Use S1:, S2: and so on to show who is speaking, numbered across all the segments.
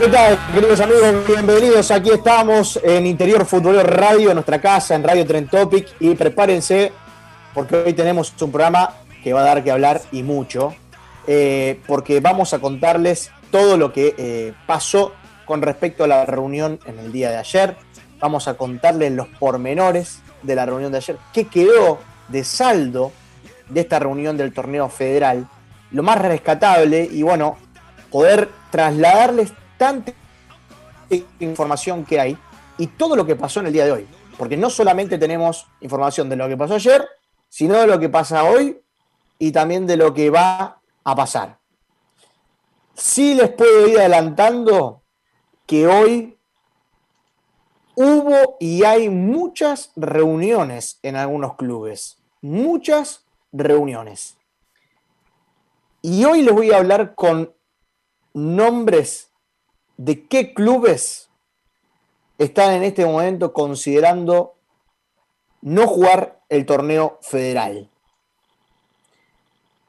S1: ¿Qué tal, queridos amigos? Bienvenidos. Aquí estamos en Interior Futbolero Radio, en nuestra casa, en Radio Trend Topic. Y prepárense, porque hoy tenemos un programa que va a dar que hablar y mucho. eh, porque vamos a contarles todo lo que eh, pasó con respecto a la reunión en el día de ayer. Vamos a contarles los pormenores de la reunión de ayer. ¿Qué quedó de saldo de esta reunión del torneo federal? Lo más rescatable y bueno, poder trasladarles información que hay y todo lo que pasó en el día de hoy. Porque no solamente tenemos información de lo que pasó ayer, sino de lo que pasa hoy y también de lo que va a pasar. Sí les puedo ir adelantando que hoy hubo y hay muchas reuniones en algunos clubes. Muchas reuniones. Y hoy les voy a hablar con nombres de qué clubes están en este momento considerando no jugar el torneo federal.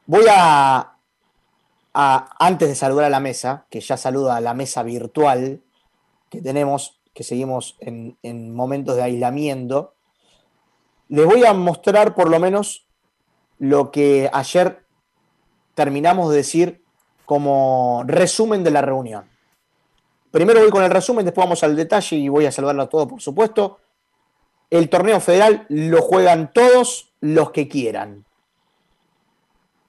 S1: Voy a, antes de saludar a la mesa, que ya saluda a la mesa virtual que tenemos, que seguimos en, en momentos de aislamiento, les voy a mostrar por lo menos lo que ayer terminamos de decir como resumen de la reunión. Primero voy con el resumen, después vamos al detalle y voy a saludarlo a todos, por supuesto. El torneo federal lo juegan todos los que quieran.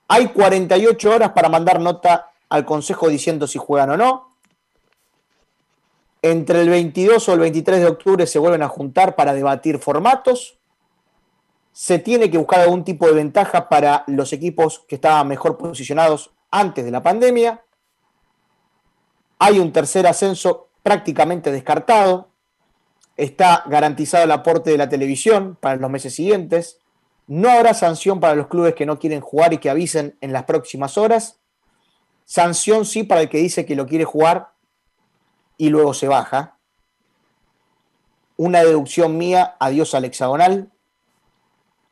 S1: Hay 48 horas para mandar nota al Consejo diciendo si juegan o no. Entre el 22 o el 23 de octubre se vuelven a juntar para debatir formatos. Se tiene que buscar algún tipo de ventaja para los equipos que estaban mejor posicionados antes de la pandemia. Hay un tercer ascenso prácticamente descartado. Está garantizado el aporte de la televisión para los meses siguientes. No habrá sanción para los clubes que no quieren jugar y que avisen en las próximas horas. Sanción sí para el que dice que lo quiere jugar y luego se baja. Una deducción mía, adiós al hexagonal.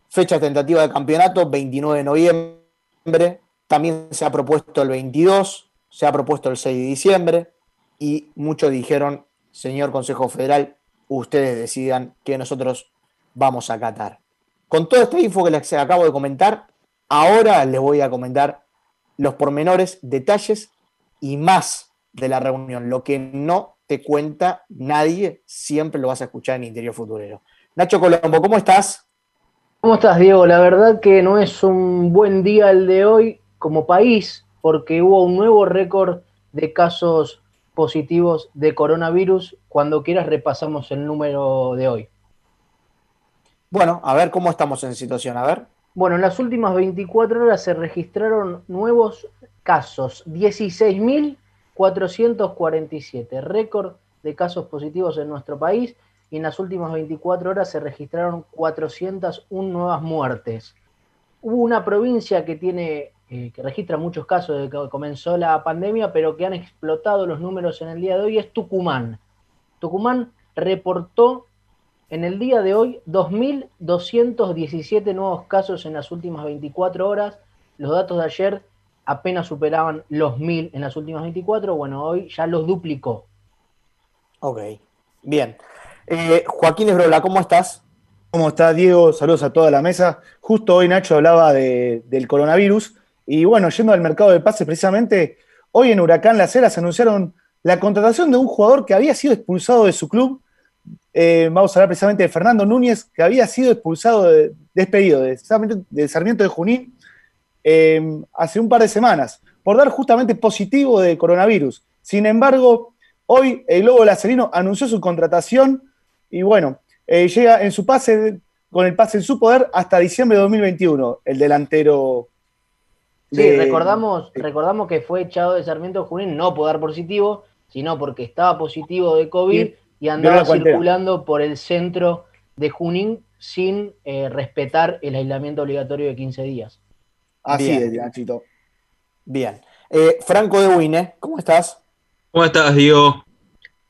S1: Fecha tentativa de campeonato, 29 de noviembre. También se ha propuesto el 22, se ha propuesto el 6 de diciembre. Y muchos dijeron, señor Consejo Federal, ustedes decidan que nosotros vamos a acatar. Con toda esta info que les acabo de comentar, ahora les voy a comentar los pormenores, detalles y más de la reunión. Lo que no te cuenta nadie, siempre lo vas a escuchar en Interior Futurero. Nacho Colombo, ¿cómo estás?
S2: ¿Cómo estás, Diego? La verdad que no es un buen día el de hoy como país, porque hubo un nuevo récord de casos positivos de coronavirus. Cuando quieras repasamos el número de hoy.
S1: Bueno, a ver cómo estamos en situación, a ver.
S2: Bueno, en las últimas 24 horas se registraron nuevos casos, 16.447, récord de casos positivos en nuestro país, y en las últimas 24 horas se registraron 401 nuevas muertes. Hubo una provincia que tiene, eh, que registra muchos casos desde que comenzó la pandemia, pero que han explotado los números en el día de hoy, es Tucumán. Tucumán reportó en el día de hoy 2.217 nuevos casos en las últimas 24 horas. Los datos de ayer apenas superaban los 1.000 en las últimas 24. Bueno, hoy ya los duplicó.
S1: Ok, bien. Eh, Joaquín Esbrola, ¿cómo estás?
S3: ¿Cómo está Diego? Saludos a toda la mesa. Justo hoy Nacho hablaba de- del coronavirus y bueno, yendo al mercado de pases precisamente, hoy en Huracán Las Heras anunciaron la contratación de un jugador que había sido expulsado de su club. Eh, vamos a hablar precisamente de Fernando Núñez, que había sido expulsado de, despedido de Sarmiento de, Junín eh, hace un par de semanas por dar justamente positivo de coronavirus. Sin embargo, hoy el Globo Lacerino anunció su contratación y bueno, eh, llega en su pase, con el pase en su poder hasta diciembre de 2021, el delantero.
S2: Sí,
S3: de-
S2: recordamos, recordamos que fue echado de Sarmiento Junín no por dar positivo, sino porque estaba positivo de COVID
S3: Y
S2: y andaba circulando por el centro de Junín sin eh, respetar el aislamiento obligatorio de 15 días.
S3: Así
S1: Bien.
S3: es, Nachito.
S1: Bien. Eh, Franco de Wine, ¿cómo estás?
S4: ¿Cómo estás, Diego?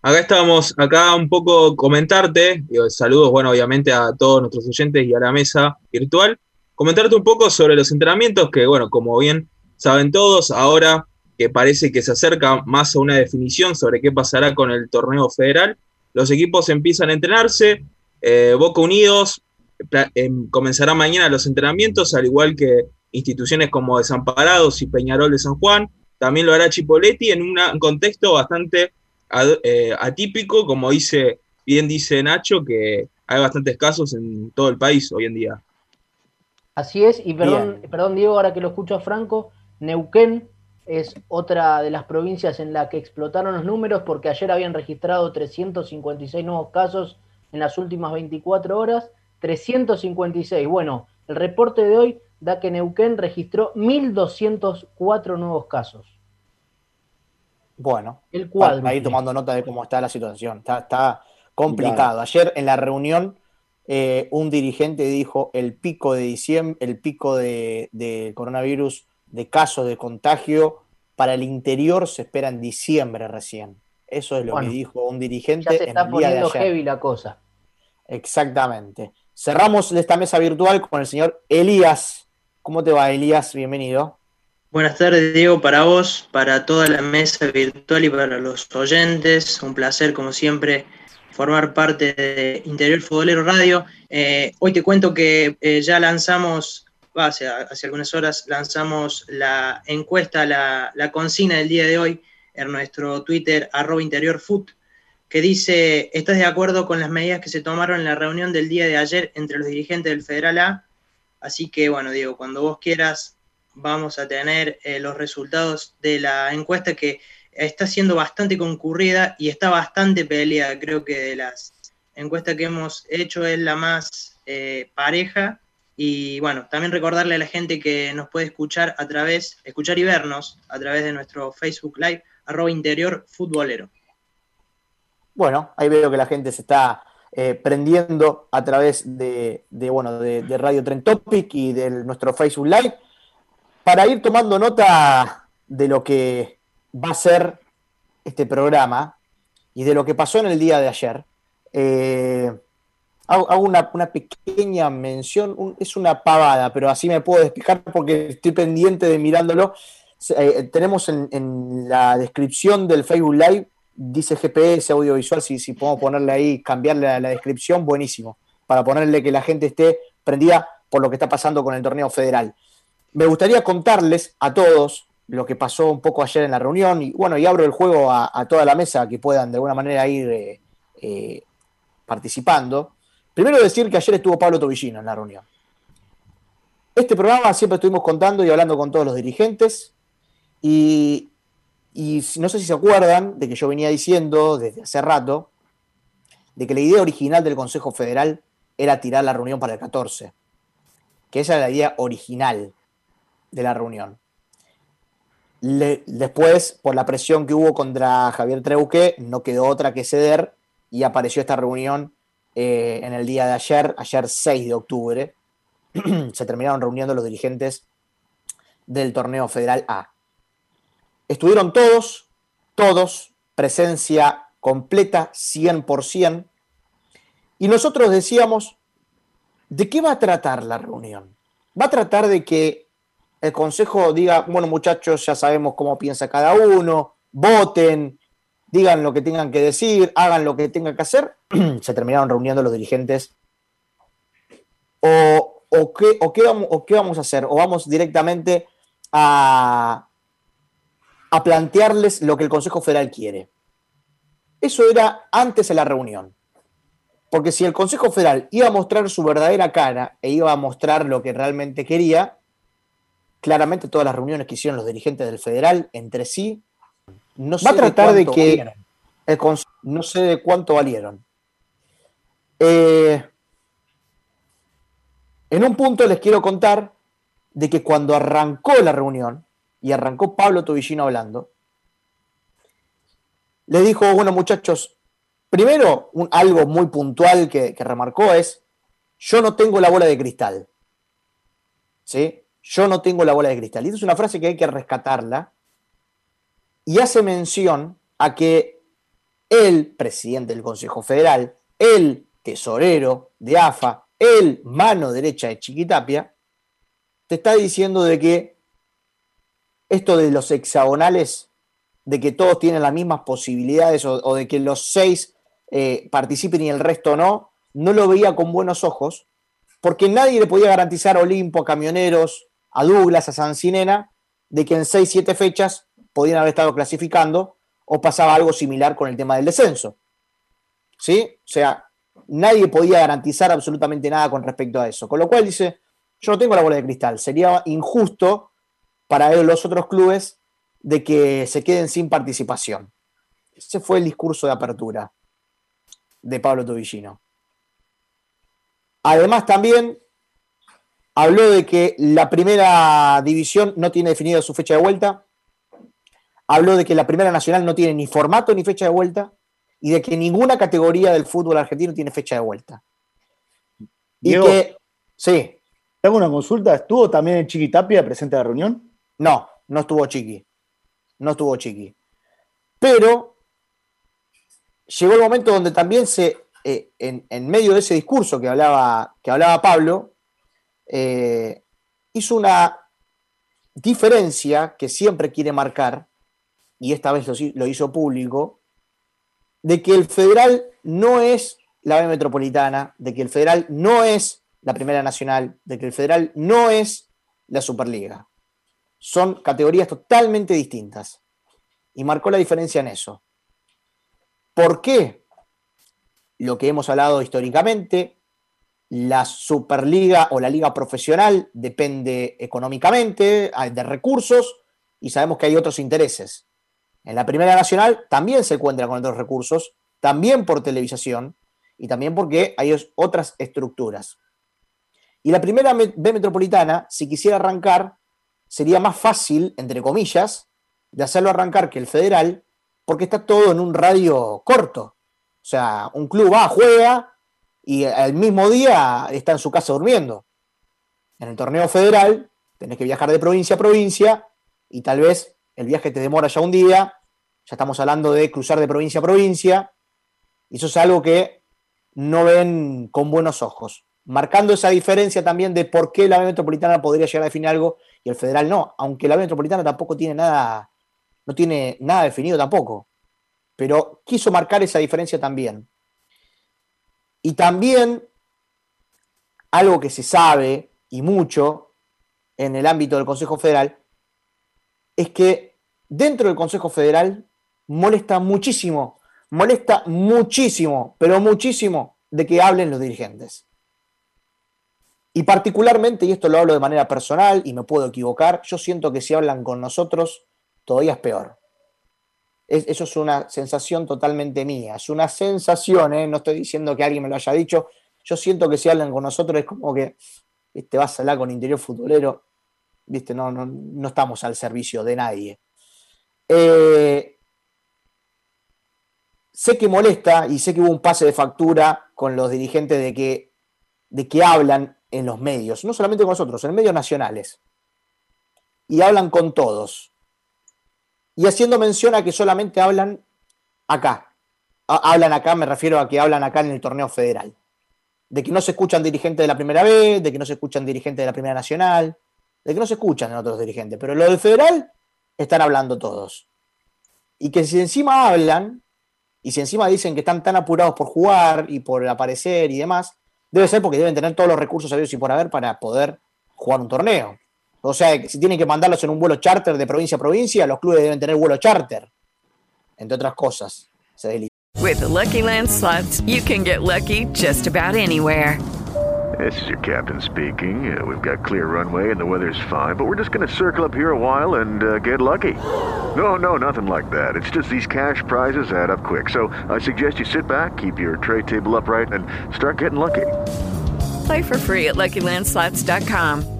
S4: Acá estamos, acá un poco comentarte, digo, saludos, bueno, obviamente a todos nuestros oyentes y a la mesa virtual, comentarte un poco sobre los entrenamientos que, bueno, como bien saben todos, ahora que parece que se acerca más a una definición sobre qué pasará con el torneo federal, los equipos empiezan a entrenarse, eh, Boca Unidos em, comenzará mañana los entrenamientos, al igual que instituciones como Desamparados y Peñarol de San Juan, también lo hará Chipoletti en un contexto bastante eh, atípico, como dice, bien dice Nacho, que hay bastantes casos en todo el país hoy en día.
S2: Así es, y perdón,
S1: Bien.
S2: perdón Diego, ahora que lo escucho a Franco, Neuquén es otra de las provincias en la que explotaron los números porque ayer habían registrado 356 nuevos casos en las últimas 24 horas. 356. Bueno, el reporte de hoy da que Neuquén registró 1.204 nuevos casos.
S1: Bueno,
S2: El cuadro.
S1: ir tomando nota de cómo está la situación. Está, está complicado. Ayer en la reunión, eh, un dirigente dijo el pico de diciembre, el pico de, de coronavirus, de casos de contagio para el interior se espera en diciembre recién. Eso es lo
S2: Bueno,
S1: que dijo un
S2: Ya
S1: dirigente
S2: se
S1: en
S2: está
S1: el día de
S2: poniendo
S1: ayer.
S2: heavy la cosa.
S1: Exactamente. Cerramos esta mesa virtual con el señor Elías. ¿Cómo te va, Elías? Bienvenido.
S5: Buenas tardes, Diego, para vos, para toda la mesa virtual y para los oyentes. Un placer, como siempre, formar parte de Interior Futbolero Radio. Eh, hoy te cuento que eh, ya lanzamos, hace, algunas horas, lanzamos la encuesta, la, consigna del día de hoy en nuestro Twitter, arroba que dice, ¿estás de acuerdo con las medidas que se tomaron en la reunión del día de ayer entre los dirigentes del Federal A? Así que, bueno, Diego, cuando vos quieras, vamos a tener eh, los resultados de la encuesta que está siendo bastante concurrida y está bastante peleada. Creo que de las encuestas que hemos hecho es la más eh, pareja. Y bueno, también recordarle a la gente que nos puede escuchar a través, escuchar y vernos a través de nuestro Facebook Live, arroba interior futbolero.
S1: Bueno, ahí veo que la gente se está eh, prendiendo a través de, de, bueno, de, de Radio Trend Topic y de nuestro Facebook Live para ir tomando nota de lo que va a ser este programa y de lo que pasó en el día de ayer. Eh, hago una, pequeña mención, es una pavada, pero así me puedo despejar porque estoy pendiente de mirándolo. Eh, tenemos en, en la descripción del Facebook Live, dice GPS audiovisual, si, si podemos ponerle ahí, cambiarle la, la descripción, buenísimo, para ponerle que la gente esté prendida por lo que está pasando con el torneo federal. Me gustaría contarles a todos lo que pasó un poco ayer en la reunión y bueno, y abro el juego a, toda la mesa que puedan de alguna manera ir eh, eh, participando. Primero decir que ayer estuvo Pablo Tobillino en la reunión. Este programa siempre estuvimos contando y hablando con todos los dirigentes y, no sé si se acuerdan de que yo venía diciendo desde hace rato de que la idea original del Consejo Federal era tirar la reunión para el 14, que esa era la idea original de la reunión. Después, por la presión que hubo contra Javier Treuque, no quedó otra que ceder y apareció esta reunión eh, en el día de ayer, ayer 6 de octubre. Se terminaron reuniendo los dirigentes del torneo federal A. Estuvieron todos, todos, presencia completa, 100%. Y nosotros decíamos, ¿de qué va a tratar la reunión? Va a tratar de que el consejo diga, bueno muchachos, ya sabemos cómo piensa cada uno, voten, digan lo que tengan que decir, hagan lo que tengan que hacer. Se terminaron reuniendo los dirigentes. O, o qué, vamos, ¿O qué vamos a hacer? ¿O vamos directamente a, a plantearles lo que el Consejo Federal quiere? Eso era antes de la reunión. Porque si el Consejo Federal iba a mostrar su verdadera cara e iba a mostrar lo que realmente quería, claramente todas las reuniones que hicieron los dirigentes del Federal entre sí, no sé
S3: Va a tratar de
S1: cuánto
S3: que-
S1: valieron. El cons- no sé de cuánto valieron. Eh, en un punto les quiero contar de que cuando arrancó la reunión y arrancó Pablo Tobillino hablando, les dijo, bueno muchachos, primero un- algo muy puntual que, que remarcó es, yo no tengo la bola de cristal. ¿Sí? Yo no tengo la bola de cristal. Y es una frase que hay que rescatarla. Y hace mención a que el presidente del Consejo Federal, el tesorero de AFA, el mano derecha de Chiquitapia, te está diciendo de que esto de los hexagonales, de que todos tienen las mismas posibilidades o, o de que los seis eh, participen y el resto no, no lo veía con buenos ojos, porque nadie le podía garantizar a Olimpo, a Camioneros, a Douglas, a Sancinena, de que en seis, siete fechas podían haber estado clasificando o pasaba algo similar con el tema del descenso. ¿Sí? O sea, nadie podía garantizar absolutamente nada con respecto a eso. Con lo cual dice, yo no tengo la bola de cristal, sería injusto para los otros clubes de que se queden sin participación. Ese fue el discurso de apertura de Pablo Tobillino. Además también habló de que la primera división no tiene definida su fecha de vuelta, habló de que la primera nacional no tiene ni formato ni fecha de vuelta y de que ninguna categoría del fútbol argentino tiene fecha de vuelta. Y que, sí,
S3: te hago una consulta. ¿Estuvo también el Chiquitapia presente a la reunión?
S1: no, no estuvo Chiqui, no estuvo Chiqui. Pero llegó el momento donde también se, eh, en, en medio de ese discurso que hablaba, que hablaba Pablo, eh, hizo una diferencia que siempre quiere marcar, y esta vez lo, lo hizo público, de que el federal no es la B metropolitana, de que el federal no es la Primera Nacional, de que el federal no es la Superliga. Son categorías totalmente distintas. Y marcó la diferencia en eso. ¿Por qué? Lo que hemos hablado históricamente, la Superliga o la Liga Profesional depende económicamente, de recursos, y sabemos que hay otros intereses. En la Primera Nacional también se encuentra con otros recursos, también por televisación, y también porque hay otras estructuras. Y la primera me- B metropolitana, si quisiera arrancar, sería más fácil, entre comillas, de hacerlo arrancar que el federal, porque está todo en un radio corto. O sea, un club va, juega y el mismo día está en su casa durmiendo. En el torneo federal tenés que viajar de provincia a provincia y tal vez el viaje te demora ya un día, ya estamos hablando de cruzar de provincia a provincia, y eso es algo que no ven con buenos ojos, marcando esa diferencia también de por qué la B metropolitana podría llegar a definir algo y el federal no, aunque la B metropolitana tampoco tiene nada, no tiene nada definido tampoco, pero quiso marcar esa diferencia también. Y también algo que se sabe y mucho en el ámbito del Consejo Federal es que dentro del Consejo Federal molesta muchísimo, molesta muchísimo, pero muchísimo de que hablen los dirigentes. Y particularmente, y esto lo hablo de manera personal y me puedo equivocar, yo siento que si hablan con nosotros, todavía es peor. Es- eso es una sensación totalmente mía, es una sensación, ¿eh? no estoy diciendo que alguien me lo haya dicho, yo siento que si hablan con nosotros es como que te vas a hablar con interior futbolero, ¿viste? No, no, no estamos al servicio de nadie. Eh, sé que molesta y sé que hubo un pase de factura con los dirigentes de que, de que hablan en los medios, no solamente con nosotros, en medios nacionales. Y hablan con todos. Y haciendo mención a que solamente hablan acá. Ha- Hablan acá, me refiero a que hablan acá en el torneo federal. De que no se escuchan dirigentes de la primera B, de que no se escuchan dirigentes de la primera nacional, de que no se escuchan en otros dirigentes. Pero lo del federal están hablando todos. Y que si encima hablan, y si encima dicen que están tan apurados por jugar y por aparecer y demás, debe ser porque deben tener todos los recursos habidos y por haber para poder jugar un torneo. O sea, si tienen que mandarlos en un vuelo charter de provincia a provincia, los clubes deben tener vuelo charter, entre otras cosas. Se
S6: With the Lucky Land slots, you can get lucky just about anywhere.
S7: This is your captain speaking. Uh, we've got clear runway and the weather's fine, but we're just going to circle up here a while and uh, get lucky. No, no, nothing like that. It's just these cash prizes add up quick. So I suggest you sit back, keep your tray table upright, and start getting lucky.
S6: Play for free at LuckyLandSlots.com.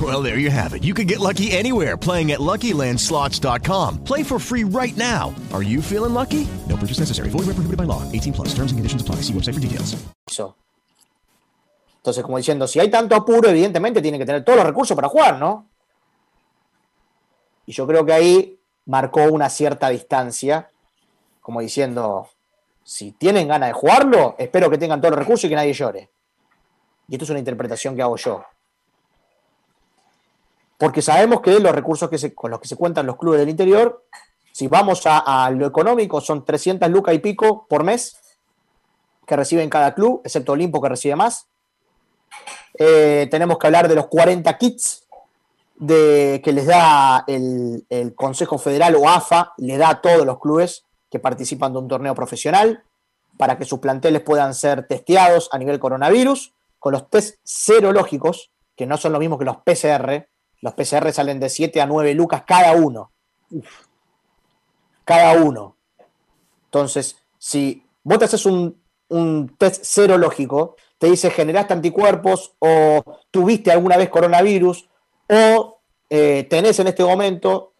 S8: Well, there you have it. You can get lucky anywhere playing at LuckyLandSlots.com. Play for free right now. Are you feeling lucky? No purchase necessary. Void where prohibited by law. 18 plus. Terms and conditions apply. See website for details.
S1: Entonces, como diciendo, si hay tanto apuro, evidentemente tiene que tener todos los recursos para jugar, ¿no? Y yo creo que ahí marcó una cierta distancia, como diciendo, si tienen ganas de jugarlo, espero que tengan todos los recursos y que nadie llore. Y esto es una interpretación que hago yo. Porque sabemos que los recursos con los que se cuentan los clubes del interior, si vamos a, lo económico, son 300 lucas y pico por mes que reciben cada club, excepto Olimpo que recibe más. Eh, tenemos que hablar de los 40 kits de, que les da el, el Consejo Federal o AFA, le da a todos los clubes que participan de un torneo profesional para que sus planteles puedan ser testeados a nivel coronavirus con los test serológicos, que no son lo mismo que los PCR. Los PCR salen de 7 a 9 lucas cada uno. Cada uno. Entonces, si vos te haces un, un test serológico, te dice generaste anticuerpos o tuviste alguna vez coronavirus o eh, tenés en este momento,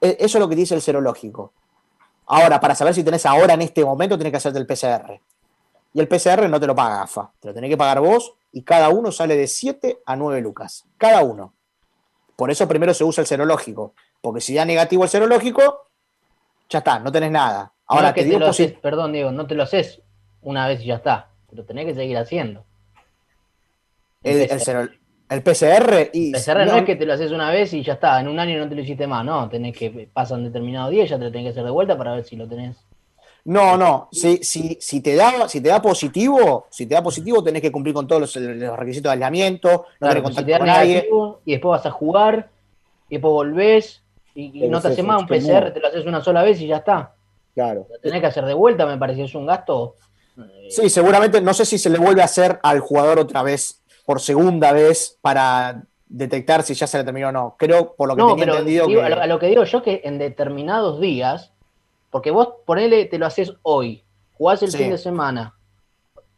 S1: e- eso es lo que dice el serológico. Ahora, para saber si tenés ahora en este momento, tenés que hacerte el PCR. Y el PCR no te lo paga AFA, te lo tenés que pagar vos y cada uno sale de 7 a 9 lucas. Cada uno. Por eso primero se usa el serológico, porque si da negativo el serológico, ya está, no tenés nada. Ahora
S2: No que
S1: te
S2: te
S1: dio
S2: lo haces, perdón, Diego, no te lo haces una vez y ya está. Lo tenés que seguir haciendo.
S1: el, el cero- el PCR y
S2: PCR no,
S1: no-
S2: es que te lo haces una vez y ya está. En un año no te lo hiciste más, no. Tenés que pasan determinado día, ya te lo tenés que hacer de vuelta para ver si lo tenés.
S1: No, no. Si, si, si, te da, si te da positivo, si te da positivo, tenés que cumplir con todos los, los requisitos de aislamiento, no
S2: Claro, si te da
S1: con nadie.
S2: negativo y después vas a jugar y después volvés y, no te hace más un. PCR, te lo haces una sola vez y ya está.
S1: Claro.
S2: Lo tenés que hacer de vuelta, me pareció, es un gasto.
S1: Sí, seguramente, no sé si se le vuelve a hacer al jugador otra vez, por segunda vez, para detectar si ya se le terminó o no. Creo, por lo que
S2: No,
S1: tenía entendido,
S2: digo,
S1: que...
S2: a, lo, a lo que digo yo que en determinados días, porque vos ponele, te lo haces hoy, jugás el
S1: Sí.
S2: fin de semana.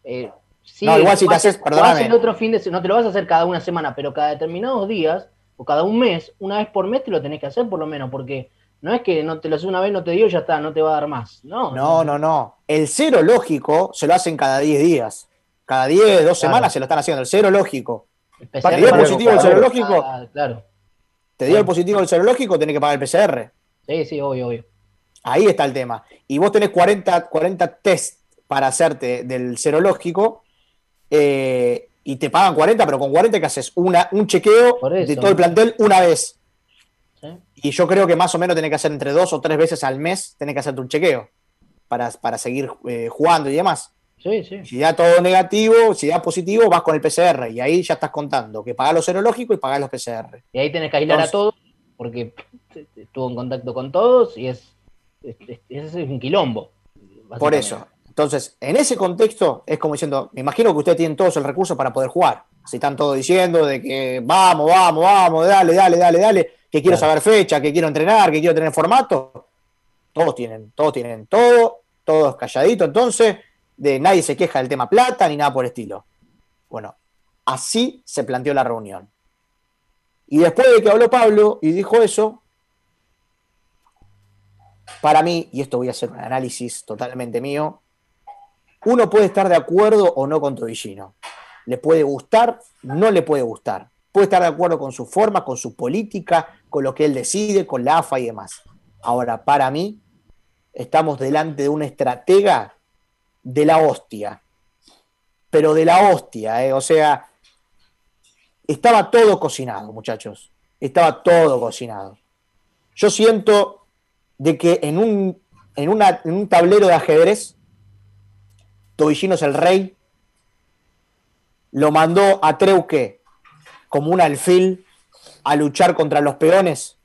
S2: eh, sí,
S1: No, igual si te haces- perdóname.
S2: el otro fin de semana, no te lo vas a hacer cada una semana, pero cada determinados días, o cada un mes, una vez por mes te lo tenés que hacer por lo menos, porque no es que no te lo haces una vez, no te dio y ya está, no te va a dar más. No,
S1: No, no, no. El cero lógico se lo hacen cada 10 días. Cada 10, dos semanas se lo están haciendo. El cero lógico.
S2: PCR
S1: ¿Te dio
S2: para
S1: positivo el serológico?
S2: ah, claro.
S1: ¿Te dio el positivo el serológico? Tenés que pagar el PCR.
S2: Sí, sí, obvio, obvio.
S1: Ahí está el tema. Y vos tenés 40, 40 test para hacerte del serológico eh, y te pagan 40, pero con 40 que haces una, un chequeo de todo el plantel una vez.
S2: Sí.
S1: Y yo creo que más o menos tenés que hacer entre dos o tres veces al mes, tenés que hacerte un chequeo para, para seguir eh, jugando y demás.
S2: Sí, sí.
S1: Si da todo negativo, si da positivo, vas con el PCR y ahí ya estás contando que pagás los serológicos y pagás los PCR.
S2: Y ahí tenés que aislar a todos, porque estuvo en contacto con todos y es, es, es- es un quilombo.
S1: Por eso. Entonces, en ese contexto, es como diciendo, me imagino que ustedes tienen todos el recurso para poder jugar. Si están todos diciendo de que vamos, vamos, vamos, dale, dale, dale, dale, que quiero
S2: Claro.
S1: saber fecha, que quiero entrenar, que quiero tener formato. Todos tienen, todos tienen todo, todos calladitos. Entonces, de nadie se queja del tema plata ni nada por el estilo. Bueno, así se planteó la reunión. Y después de que habló Pablo y dijo eso, para mí, y esto voy a hacer un análisis totalmente mío, uno puede estar de acuerdo o no con Tobillino. Le puede gustar, no le puede gustar. Puede estar de acuerdo con su forma, con su política, con lo que él decide, con la AFA y demás. Ahora, para mí, estamos delante de un estratega de la hostia. Pero de la hostia, ¿eh? o sea, estaba todo cocinado, muchachos. Estaba todo cocinado. Yo siento de que en un, en una- en un tablero de ajedrez, Tobillino es el rey, lo mandó a Treuque como un alfil a luchar contra los peones.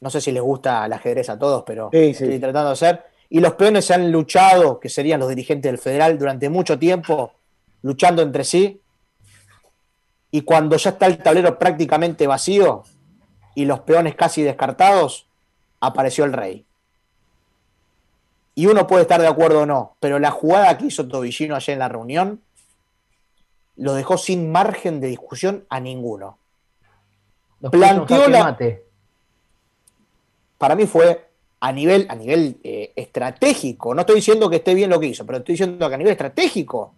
S1: No sé si les gusta el ajedrez a todos, pero
S3: Sí, sí.
S1: estoy tratando de hacer. Y los peones se han luchado, que serían los dirigentes del federal, durante mucho tiempo, luchando entre sí. Y cuando ya está el tablero prácticamente vacío y los peones casi descartados, apareció el rey. Y uno puede estar de acuerdo o no, pero la jugada que hizo Tobillino ayer en la reunión lo dejó sin margen de discusión a ninguno.
S2: Los
S1: Planteó la-
S2: mate.
S1: Para mí fue a nivel, a nivel eh, estratégico. No estoy diciendo que esté bien lo que hizo, pero estoy diciendo que a nivel estratégico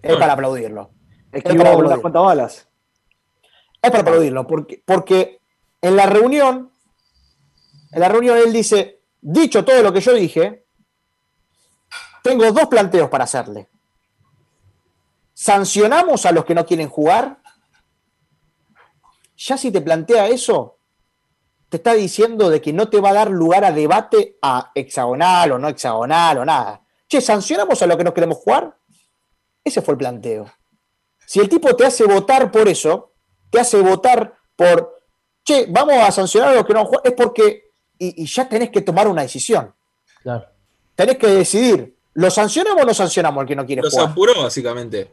S1: es para aplaudirlo. Es para aplaudirlo.
S3: cuantas balas.
S1: Es para aplaudirlo, porque, porque en la reunión, en la reunión él dice, dicho todo lo que yo dije, tengo dos planteos para hacerle. ¿Sancionamos a los que no quieren jugar? Ya si te plantea eso, te está diciendo de que no te va a dar lugar a debate a hexagonal o no hexagonal o nada. Che, ¿sancionamos a los que no queremos jugar? Ese fue el planteo. Si el tipo te hace votar por eso, te hace votar por, che, vamos a sancionar a los que no juegan, es porque, y, y ya tenés que tomar una decisión.
S2: Claro.
S1: Tenés que decidir, ¿lo sancionamos o no sancionamos al que no quiere jugar?
S4: apuró, básicamente.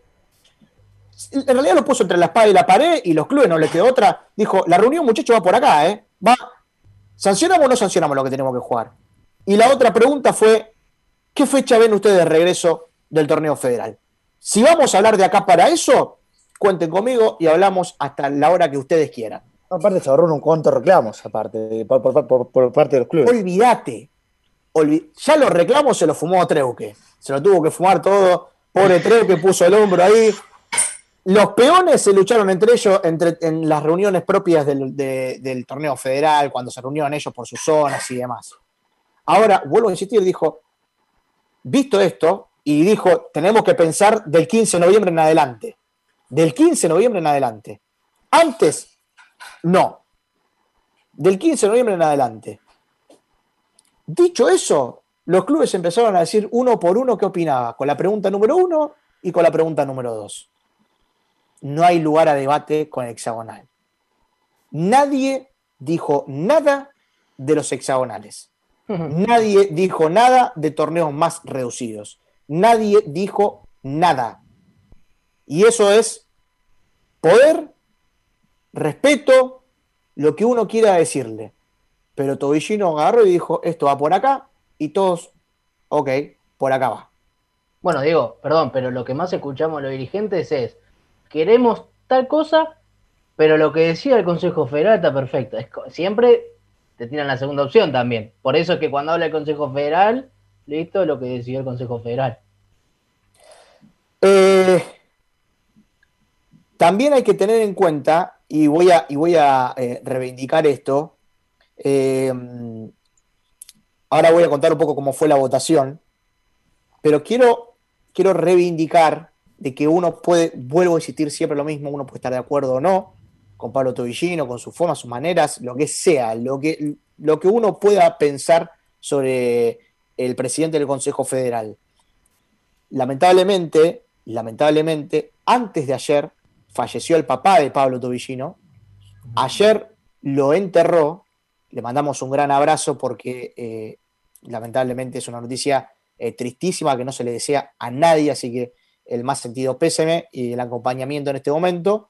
S1: En realidad lo puso entre la espada y la pared y los clubes no le quedó otra. Dijo, la reunión, muchachos, va por acá, ¿eh? Va, ¿sancionamos o no sancionamos lo que tenemos que jugar? Y la otra pregunta fue, ¿qué fecha ven ustedes de regreso del torneo federal? Si vamos a hablar de acá para eso, cuenten conmigo y hablamos hasta la hora que ustedes quieran.
S3: Aparte se ahorró un cuantos reclamos, aparte, por, parte de los clubes.
S1: Olvídate. Ya los reclamos se los fumó Treuque. Se lo tuvo que fumar todo. Pobre Treuque puso el hombro ahí. Los peones se lucharon entre ellos entre, en las reuniones propias del, de- del torneo federal, cuando se reunieron ellos por sus zonas y demás. Ahora, vuelvo a insistir, dijo, visto esto, y dijo, tenemos que pensar del 15 de noviembre en adelante. Del 15 de noviembre en adelante. Antes, no. Del 15 de noviembre en adelante. Dicho eso, los clubes empezaron a decir uno por uno qué opinaba, con la pregunta número uno y con la pregunta número dos. No hay lugar a debate con el hexagonal. Nadie dijo nada de los hexagonales. Nadie dijo nada de torneos más reducidos. Nadie dijo nada. Y eso es poder, respeto, lo que uno quiera decirle. Pero Tobillino agarró y dijo, esto va por acá, y todos, ok, por acá va.
S2: Bueno, Diego, perdón, pero lo que más escuchamos los dirigentes es, queremos tal cosa, pero lo que decía el Consejo Federal está perfecto. Es siempre te tiran la segunda opción también. Por eso es que cuando habla el Consejo Federal, listo, lo que decidió el Consejo Federal.
S1: Eh, también hay que tener en cuenta, y voy a, y voy a eh, reivindicar esto, eh, ahora voy a contar un poco cómo fue la votación, pero quiero, quiero reivindicar de que uno puede, vuelvo a insistir siempre lo mismo, uno puede estar de acuerdo o no con Pablo Tobillino, con sus formas, sus maneras, lo que sea, lo que, lo que uno pueda pensar sobre el presidente del Consejo Federal. Lamentablemente, lamentablemente, antes de ayer falleció el papá de Pablo Tobillino. Ayer lo enterró. Le mandamos un gran abrazo porque eh, lamentablemente es una noticia eh, tristísima que no se le desea a nadie, así que el más sentido péseme y el acompañamiento en este momento.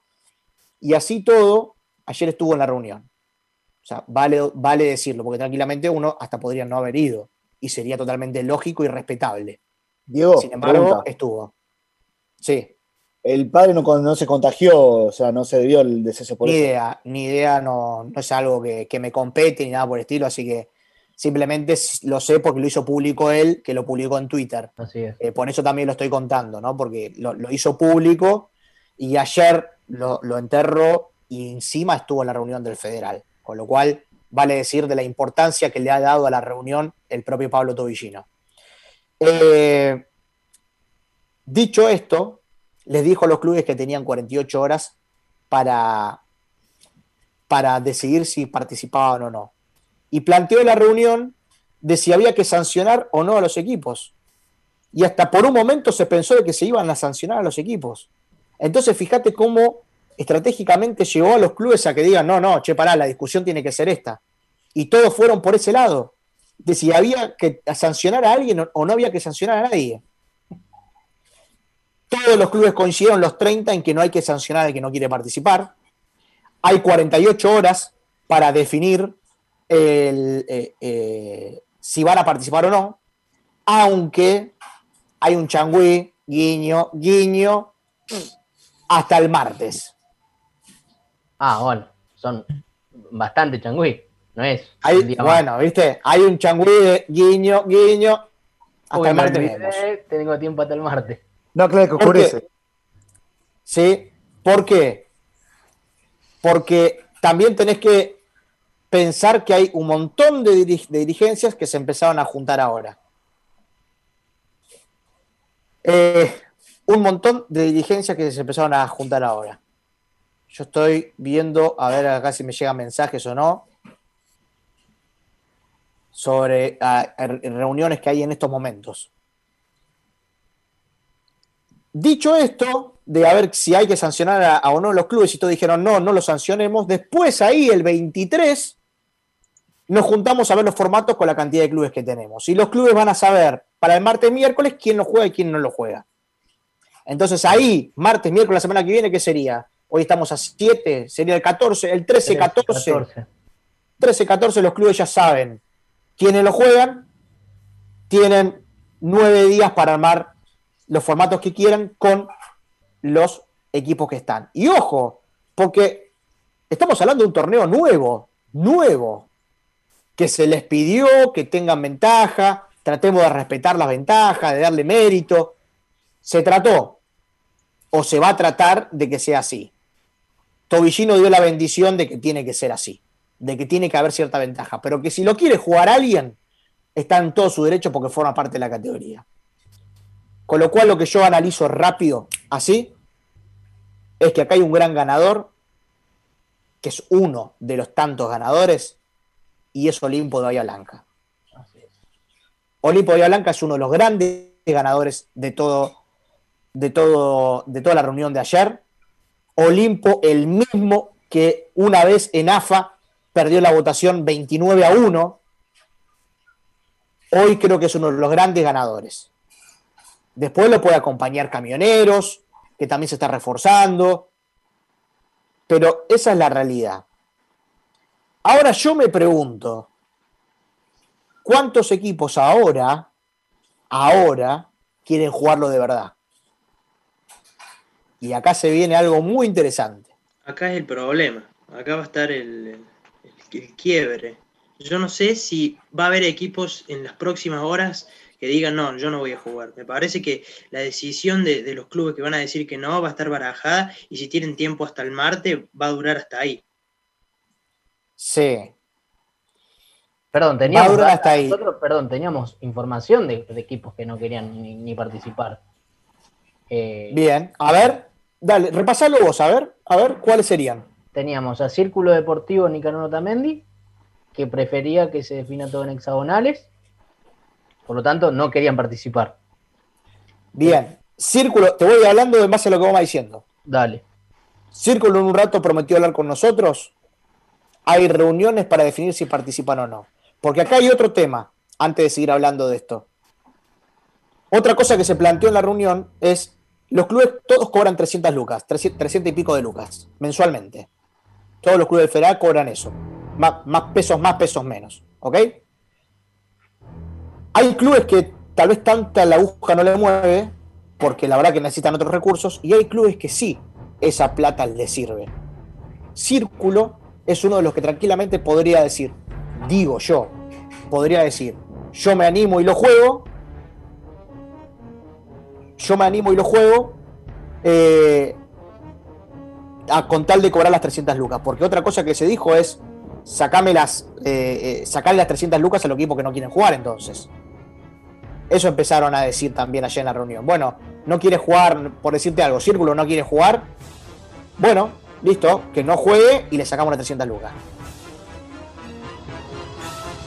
S1: Y así todo, ayer estuvo en la reunión. O sea, vale, vale decirlo, porque tranquilamente uno hasta podría no haber ido y sería totalmente lógico y respetable.
S3: Diego,
S1: Sin embargo,
S3: pregunta.
S1: estuvo. Sí.
S3: El padre no, se contagió, o sea, no se debió el deceso por
S1: Ni
S3: eso.
S1: idea, ni idea, no, no es algo que, que me compete ni nada por el estilo, así que simplemente lo sé porque lo hizo público él, que lo publicó en Twitter.
S2: Así es.
S1: Eh, por eso también lo estoy contando, ¿no? Porque lo, lo hizo público y ayer lo, lo enterró y encima estuvo en la reunión del federal. Con lo cual, vale decir de la importancia que le ha dado a la reunión el propio Pablo Tobillino. Eh, dicho esto, les dijo a los clubes que tenían 48 horas para, para decidir si participaban o no. Y planteó la reunión de si había que sancionar o no a los equipos. Y hasta por un momento se pensó de que se iban a sancionar a los equipos. Entonces, fíjate cómo estratégicamente llevó a los clubes a que digan, no, no, che, pará, la discusión tiene que ser esta. Y todos fueron por ese lado, de si había que sancionar a alguien o no había que sancionar a nadie. Todos los clubes coincidieron, los 30, en que no hay que sancionar al que no quiere participar. Hay 48 horas para definir el, eh, eh, si van a participar o no, aunque hay un changüí, guiño, guiño, hasta el martes.
S2: Ah, bueno, son bastante changüí, no es.
S1: Hay-
S2: más.
S1: bueno, viste, hay un changüí de guiño, guiño, hasta
S2: Uy,
S1: el martes
S2: olvidé, tengo tiempo hasta el martes.
S3: No, claro que oscurece.
S1: ¿Sí? ¿Por qué? Porque también tenés que pensar que hay un montón de, diri- de dirigencias que se empezaron a juntar ahora. Eh, un montón de dirigencias que se empezaron a juntar ahora. Yo estoy viendo, a ver acá si me llegan mensajes o no, sobre ah, re- reuniones que hay en estos momentos. Dicho esto, de a ver si hay que sancionar a, a o no los clubes, y todos dijeron no, no lo sancionemos, después ahí el 23 nos juntamos a ver los formatos con la cantidad de clubes que tenemos. Y los clubes van a saber para el martes miércoles quién lo juega y quién no lo juega. Entonces ahí, martes, miércoles, la semana que viene, ¿qué sería? Hoy estamos a 7, sería el 14, el 13, 14.
S2: 14.
S1: 13, 14 los clubes ya saben quiénes lo juegan, tienen nueve días para armar los formatos que quieran con los equipos que están. Y ojo, porque estamos hablando de un torneo nuevo, nuevo, que se les pidió que tengan ventaja, tratemos de respetar las ventajas, de darle mérito. Se trató, o se va a tratar de que sea así. Tobillino dio la bendición de que tiene que ser así, de que tiene que haber cierta ventaja, pero que si lo quiere jugar alguien, está en todo su derecho porque forma parte de la categoría. Con lo cual lo que yo analizo rápido, así, es que acá hay un gran ganador, que es uno de los tantos ganadores, y es Olimpo de Bahía Blanca. Olimpo de Bahía Blanca es uno de los grandes ganadores de todo, de todo, de toda la reunión de ayer. Olimpo, el mismo que una vez en AFA perdió la votación 29 a 1, hoy creo que es uno de los grandes ganadores. Después lo puede acompañar Camioneros, que también se está reforzando, pero esa es la realidad. Ahora yo me pregunto, ¿cuántos equipos ahora, ahora, quieren jugarlo de verdad? Y acá se viene algo muy interesante.
S5: Acá es el problema. Acá va a estar el, el- el quiebre. Yo no sé si va a haber equipos en las próximas horas que digan, no, yo no voy a jugar. Me parece que la decisión de, de los clubes que van a decir que no va a estar barajada y si tienen tiempo hasta el martes va a durar hasta ahí.
S1: Sí.
S2: Perdón,
S1: Va a
S2: teníamos,
S1: durar hasta ahí.
S2: nosotros, perdón, teníamos información de, de equipos que no querían ni, ni participar. Eh,
S1: Bien, a ver, dale, repasalo vos, a ver, a ver, ¿cuáles serían?
S2: Teníamos a Círculo Deportivo Nicanor Otamendi, que prefería que se defina todo en hexagonales, por lo tanto no querían participar.
S1: Bien, Círculo, te voy hablando en base a lo que me diciendo.
S2: Dale.
S1: Círculo en un rato prometió hablar con nosotros. Hay reuniones para definir si participan o no. Porque acá hay otro tema, antes de seguir hablando de esto. Otra cosa que se planteó en la reunión es, los clubes todos cobran 300 lucas, 300, 300 y pico de lucas, mensualmente. Todos los clubes del FEDA cobran eso. Más, más pesos más, pesos menos. ¿Ok? Hay clubes que tal vez tanta la aguja no le mueve, porque la verdad que necesitan otros recursos, y hay clubes que sí, esa plata les sirve. Círculo es uno de los que tranquilamente podría decir, digo yo, podría decir, yo me animo y lo juego, yo me animo y lo juego, eh, a, con tal de cobrar las 300 lucas, porque otra cosa que se dijo es, sacame las, eh, eh, las 300 lucas a los equipos que no quieren jugar entonces. Eso empezaron a decir también allá en la reunión. Bueno, no quiere jugar, por decirte algo, Círculo no quiere jugar. Bueno, listo, que no juegue y le sacamos las 300 lucas.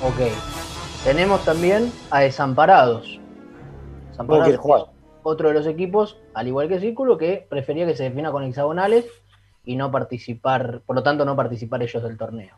S2: Ok. Tenemos también a Desamparados. Desamparados
S1: jugar.
S2: es otro de los equipos, al igual que Círculo, que prefería que se defina con hexagonales y no participar, por lo tanto no participar ellos del torneo.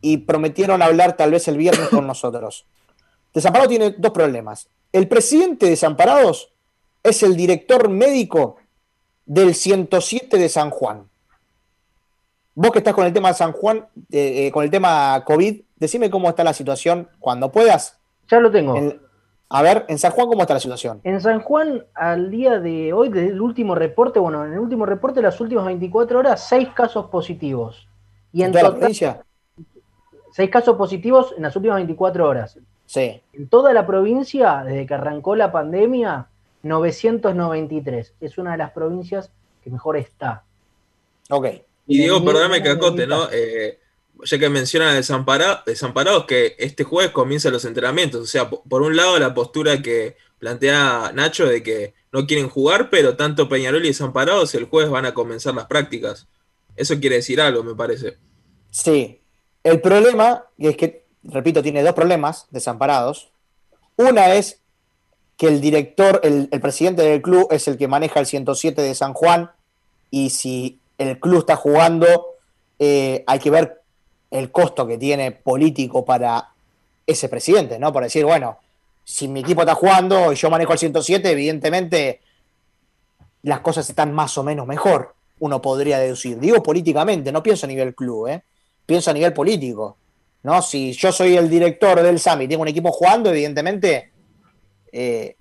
S1: y prometieron hablar tal vez el viernes con nosotros. Desamparados tiene dos problemas. El presidente de Desamparados es el director médico del 107 de San Juan. Vos que estás con el tema de San Juan, eh, eh, con el tema COVID, decime cómo está la situación cuando puedas.
S2: Ya lo tengo.
S1: En- a ver, en San Juan, ¿cómo está la situación?
S2: En San Juan, al día de hoy, desde el último reporte, bueno, en el último reporte, las últimas 24 horas, seis casos positivos. Y en
S1: toda la
S2: total,
S1: provincia?
S2: Seis casos positivos en las últimas 24 horas.
S1: Sí.
S2: En toda la provincia, desde que arrancó la pandemia, 993. Es una de las provincias que mejor está.
S1: Ok.
S4: Y Diego, perdóname que acote, ¿no? Eh, ya que menciona desampara- desamparados, que este jueves comienzan los entrenamientos. O sea, po- por un lado la postura que plantea Nacho de que no quieren jugar, pero tanto Peñarol y desamparados el jueves van a comenzar las prácticas. Eso quiere decir algo, me parece.
S1: Sí. El problema es que, repito, tiene dos problemas desamparados. Una es que el director, el, el presidente del club es el que maneja el 107 de San Juan y si el club está jugando, eh, hay que ver el costo que tiene político para ese presidente, ¿no? Por decir, bueno, si mi equipo está jugando y yo manejo el 107, evidentemente las cosas están más o menos mejor, uno podría deducir. Digo políticamente, no pienso a nivel club, ¿eh? Pienso a nivel político. ¿no? Si yo soy el director del SAMI y tengo un equipo jugando, evidentemente eh,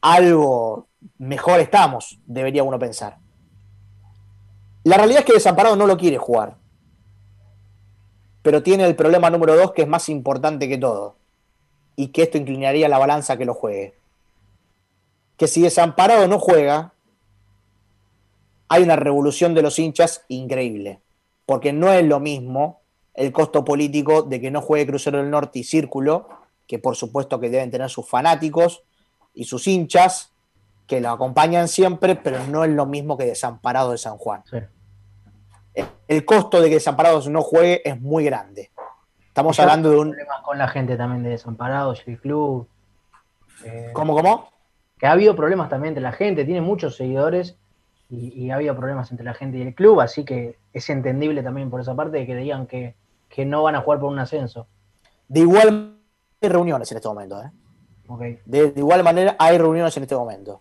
S1: algo mejor estamos, debería uno pensar. La realidad es que Desamparado no lo quiere jugar. Pero tiene el problema número dos que es más importante que todo. Y que esto inclinaría la balanza que lo juegue. Que si Desamparado no juega, hay una revolución de los hinchas increíble. Porque no es lo mismo el costo político de que no juegue Crucero del Norte y Círculo, que por supuesto que deben tener sus fanáticos y sus hinchas, que lo acompañan siempre, pero no es lo mismo que Desamparado de San Juan. El- El costo de que Desamparados no juegue es muy grande. Estamos hablando de un...
S2: problemas con la gente también de Desamparados el club. Eh,
S1: ¿Cómo, cómo?
S2: Que ha habido problemas también entre la gente, tiene muchos seguidores y, y ha habido problemas entre la gente y el club, así que es entendible también por esa parte de que digan que, que no van a jugar por un ascenso.
S1: De igual hay reuniones en este momento. ¿eh?
S2: Ok.
S1: De, de igual manera hay reuniones en este momento.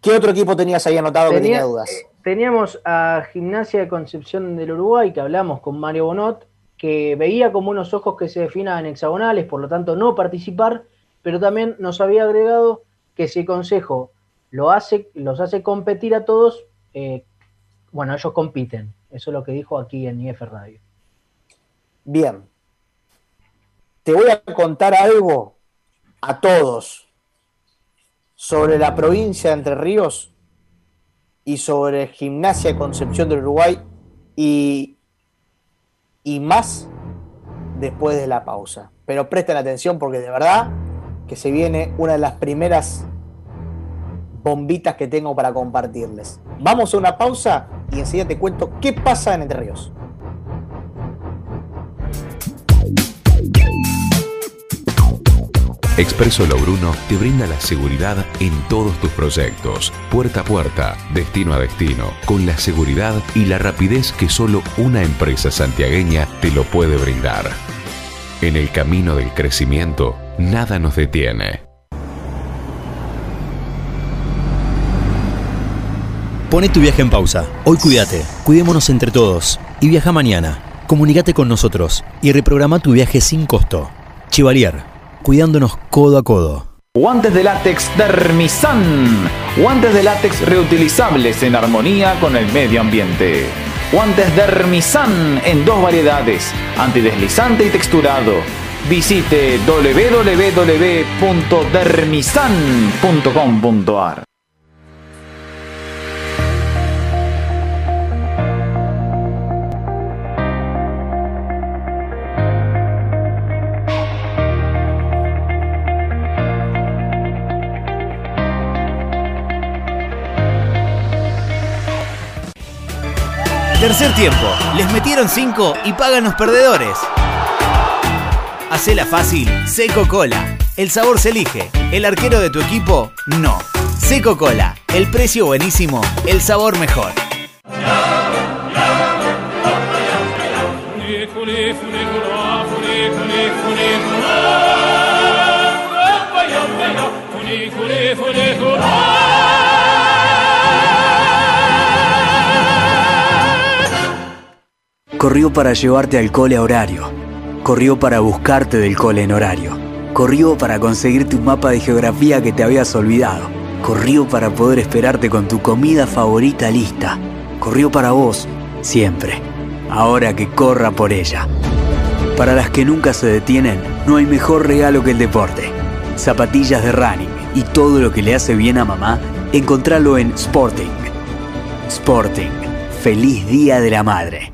S1: ¿Qué otro equipo tenías ahí anotado que
S2: Tenía-
S1: tenía dudas?
S2: eh, teníamos a Gimnasia de Concepción del Uruguay, que hablamos con Mario Bonot, que veía con buenos ojos que se definan en hexagonales, por lo tanto no participar, pero también nos había agregado que si el Consejo lo hace, los hace competir a todos, eh, bueno, ellos compiten. Eso es lo que dijo aquí en IF Radio.
S1: Bien. Te voy a contar algo a todos sobre la provincia de Entre Ríos y sobre Gimnasia de Concepción del Uruguay y, y más después de la pausa. Pero presten atención porque de verdad que se viene una de las primeras bombitas que tengo para compartirles. Vamos a una pausa y enseguida te cuento qué pasa en Entre Ríos.
S9: Expreso Logruno te brinda la seguridad en todos tus proyectos, puerta a puerta, destino a destino, con la seguridad y la rapidez que solo una empresa santiagueña te lo puede brindar. En el camino del crecimiento, nada nos detiene.
S10: Pone tu viaje en pausa. Hoy cuídate, cuidémonos entre todos y viaja mañana. Comunícate con nosotros y reprograma tu viaje sin costo. Chivalier, cuidándonos codo a codo.
S11: Guantes de látex Dermisan. Guantes de látex reutilizables en armonía con el medio ambiente. Guantes Dermisan en dos variedades, antideslizante y texturado. Visite www.dermisan.com.ar.
S12: Tercer tiempo. Les metieron 5 y pagan los perdedores. Hacela fácil. Seco Cola. El sabor se elige. El arquero de tu equipo, no. Seco Cola. El precio buenísimo. El sabor mejor.
S13: Corrió para llevarte al cole a horario. Corrió para buscarte del cole en horario. Corrió para conseguirte un mapa de geografía que te habías olvidado. Corrió para poder esperarte con tu comida favorita lista. Corrió para vos, siempre. Ahora que corra por ella. Para las que nunca se detienen, no hay mejor regalo que el deporte. Zapatillas de running y todo lo que le hace bien a mamá, encontralo en Sporting. Sporting. Feliz Día de la Madre.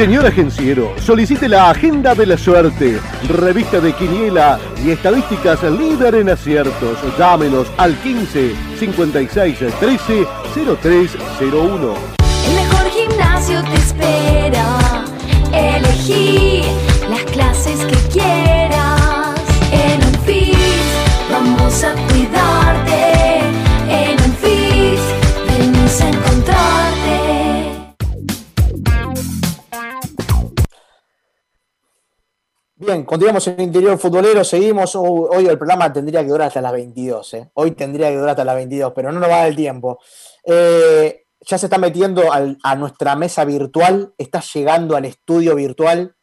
S14: Señor agenciero, solicite la Agenda de la Suerte, revista de Quiniela y estadísticas líder en aciertos. Llámenos al 15 56 13 0301.
S15: El mejor gimnasio te espera. Elegí las clases que quieras. En Unfit vamos a cuidarte.
S1: Bien, continuamos en el interior futbolero, seguimos. Hoy el programa tendría que durar hasta las 22. ¿eh? Hoy tendría que durar hasta las 22, pero no nos va el tiempo. Eh, ya se está metiendo a nuestra mesa virtual, está llegando al estudio virtual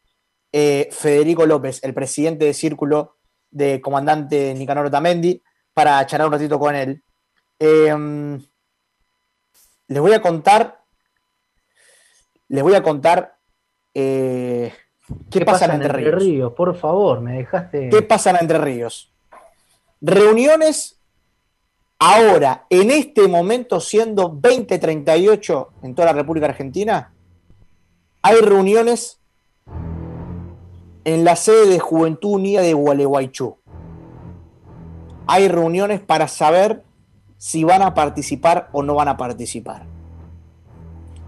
S1: eh, Federico López, el presidente de Círculo de comandante Nicanor Otamendi, para charlar un ratito con él. Eh, les voy a contar, les voy a contar eh, qué, pasa en Entre Ríos.
S2: Por favor, me dejaste.
S1: ¿Qué pasa en Entre Ríos? Reuniones ahora, en este momento, siendo 2038 en toda la República Argentina, hay reuniones en la sede de Juventud Unida de Gualeguaychú. Hay reuniones para saber si van a participar o no van a participar.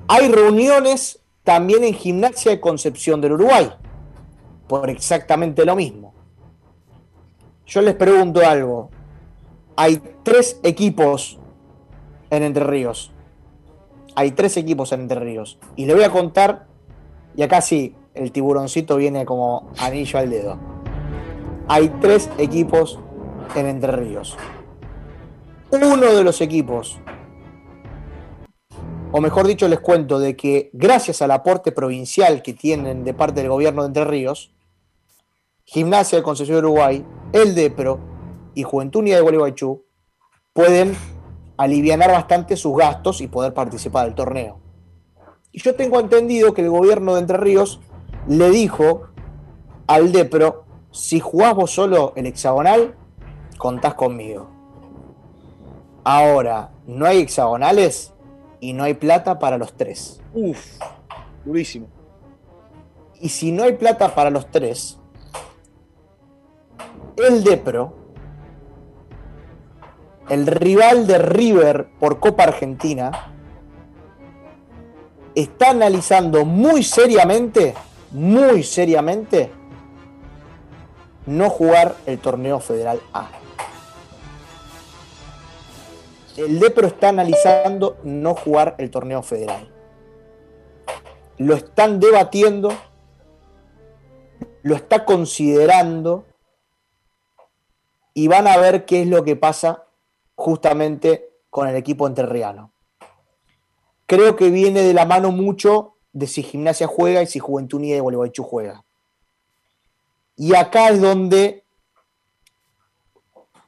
S1: Hay reuniones también en Gimnasia de Concepción del Uruguay, por exactamente lo mismo. Yo les pregunto algo. Hay tres equipos en Entre Ríos. Hay tres equipos en Entre Ríos. Y le voy a contar, y acá sí, el tiburoncito viene como anillo al dedo. Hay tres equipos en Entre Ríos. Uno de los equipos, o mejor dicho, les cuento de que gracias al aporte provincial que tienen de parte del gobierno de Entre Ríos, Gimnasia de Concepción de Uruguay, el DEPRO y Juventud Unida de Gualeguaychú pueden aliviar bastante sus gastos y poder participar del torneo. Y yo tengo entendido que el gobierno de Entre Ríos le dijo al Depro, si jugás vos solo el hexagonal, contás conmigo. Ahora, no hay hexagonales y no hay plata para los tres.
S16: Uf, durísimo.
S1: Y si no hay plata para los tres, el Depro, el rival de River por Copa Argentina, está analizando muy seriamente, muy seriamente, no jugar el torneo federal A. El Depro está analizando no jugar el torneo federal. Lo están debatiendo, lo está considerando y van a ver qué es lo que pasa justamente con el equipo entrerriano. Creo que viene de la mano mucho de si Gimnasia juega y si Juventud Unida de Gualeguaychú juega. Y acá es donde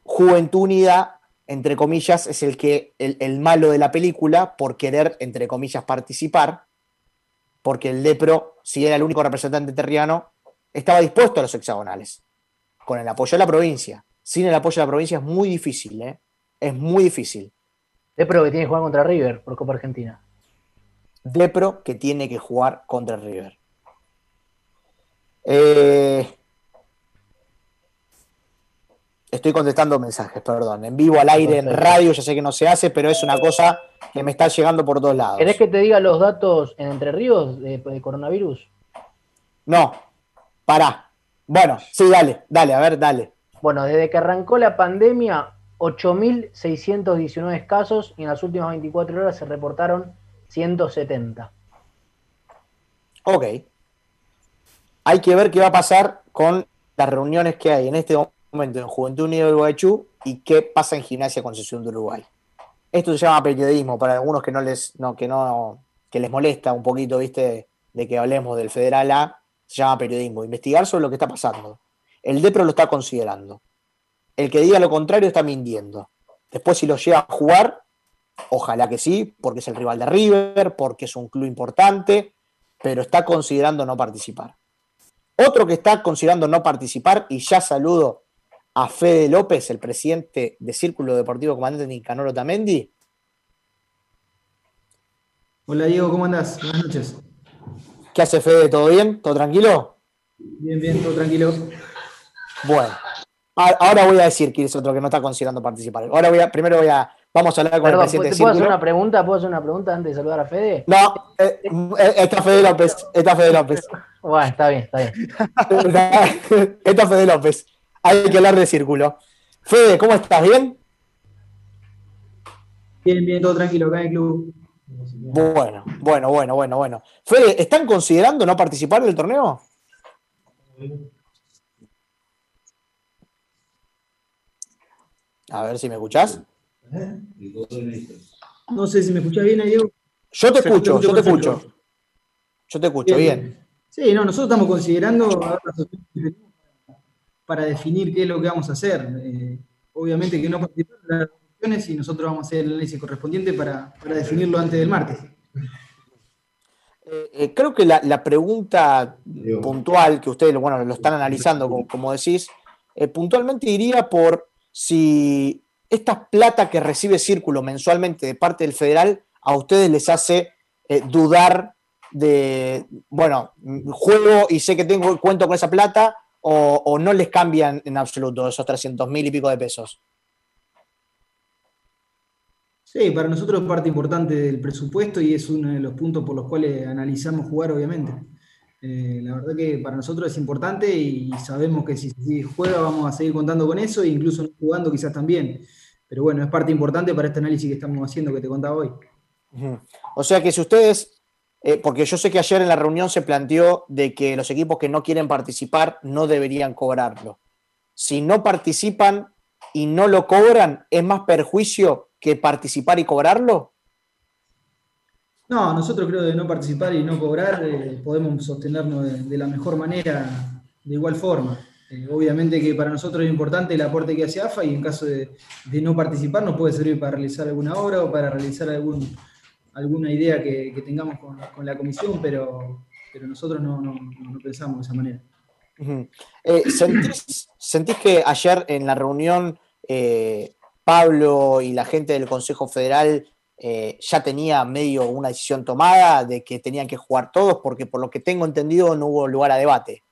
S1: Juventud Unida, entre comillas, es el, que, el, el malo de la película por querer, entre comillas, participar, porque el Lepro, si era el único representante terriano, estaba dispuesto a los hexagonales, con el apoyo de la provincia. Sin el apoyo de la provincia es muy difícil, ¿eh? Es muy difícil.
S2: Depro que tiene que jugar contra River por Copa Argentina.
S1: Depro que tiene que jugar contra River. Eh, estoy contestando mensajes, perdón. En vivo, al aire, en radio, ya sé que no se hace, pero es una cosa que me está llegando por todos lados.
S2: ¿Querés que te diga los datos en Entre Ríos de, de coronavirus?
S1: No, pará. Bueno, sí, dale, dale, a ver, dale.
S2: Bueno, desde que arrancó la pandemia, 8.619 casos y en las últimas 24 horas se reportaron 170.
S1: Ok. Hay que ver qué va a pasar con las reuniones que hay en este momento en Juventud Unida de Uruguaychú y qué pasa en Gimnasia Concepción de Uruguay. Esto se llama periodismo para algunos que no les, no, que no, que les molesta un poquito, viste, de que hablemos del Federal A, se llama periodismo, investigar sobre lo que está pasando. El DEPRO lo está considerando. El que diga lo contrario está mintiendo. Después, si lo llega a jugar, ojalá que sí, porque es el rival de River, porque es un club importante, pero está considerando no participar. Otro que está considerando no participar, y ya saludo a Fede López, el presidente de Círculo Deportivo Comandante Nicanor Otamendi.
S17: Hola Diego, ¿cómo andás? Buenas noches.
S1: ¿Qué hace Fede? ¿Todo bien? ¿Todo tranquilo?
S17: Bien, bien, todo tranquilo.
S1: Bueno, ahora voy a decir quién es otro que no está considerando participar. Ahora voy a, primero voy a, vamos a hablar con
S2: Perdón,
S1: el presidente
S2: ¿te
S1: de
S2: puedo hacer
S1: Círculo.
S2: una pregunta? ¿Puedo hacer una pregunta antes de saludar a Fede?
S1: No, eh, eh, está Fede López, está Fede López.
S2: Bueno, está bien, está bien.
S1: Está Fede López. Hay que hablar de Círculo. Fede, ¿cómo estás? ¿Bien?
S17: Bien, bien, todo tranquilo acá en el club.
S1: Bueno, bueno, bueno, bueno, bueno. Fede, ¿están considerando no participar del torneo? A ver si me escuchás.
S17: No sé si me escuchás bien Diego.
S1: Yo te escucho, yo te escucho. Yo te escucho, bien.
S17: Sí, no, nosotros estamos considerando a ver las opciones que tenemos para definir qué es lo que vamos a hacer. Eh, obviamente que no participar de las opciones y nosotros vamos a hacer el análisis correspondiente para, para definirlo antes del martes.
S1: Eh, creo que la, la pregunta puntual que ustedes bueno, lo están analizando, como, como decís, eh, puntualmente iría por si esta plata que recibe Círculo mensualmente de parte del federal a ustedes les hace eh, dudar de, bueno, juego y sé que tengo cuento con esa plata o, o no les cambian en absoluto esos 300 mil y pico de pesos.
S17: Sí, para nosotros es parte importante del presupuesto y es uno de los puntos por los cuales analizamos jugar, obviamente. Eh, la verdad que para nosotros es importante y sabemos que si, si juega vamos a seguir contando con eso e incluso no jugando quizás también. Pero bueno, es parte importante para este análisis que estamos haciendo que te contaba hoy.
S1: O sea que si ustedes, eh, porque yo sé que ayer en la reunión se planteó de que los equipos que no quieren participar no deberían cobrarlo. Si no participan y no lo cobran, ¿es más perjuicio que participar y cobrarlo?
S17: No, nosotros creo de no participar y no cobrar eh, podemos sostenernos de, la mejor manera, de igual forma. Eh, obviamente que para nosotros es importante el aporte que hace AFA y en caso de, de no participar nos puede servir para realizar alguna obra o para realizar algún, alguna idea que, que tengamos con, con la comisión, pero, pero nosotros no, no- no pensamos de esa manera.
S1: Eh, ¿sentís, sentís que ayer en la reunión eh, Pablo y la gente del Consejo Federal eh, ya tenía medio una decisión tomada de que tenían que jugar todos? Porque por lo que tengo entendido no hubo lugar a debate.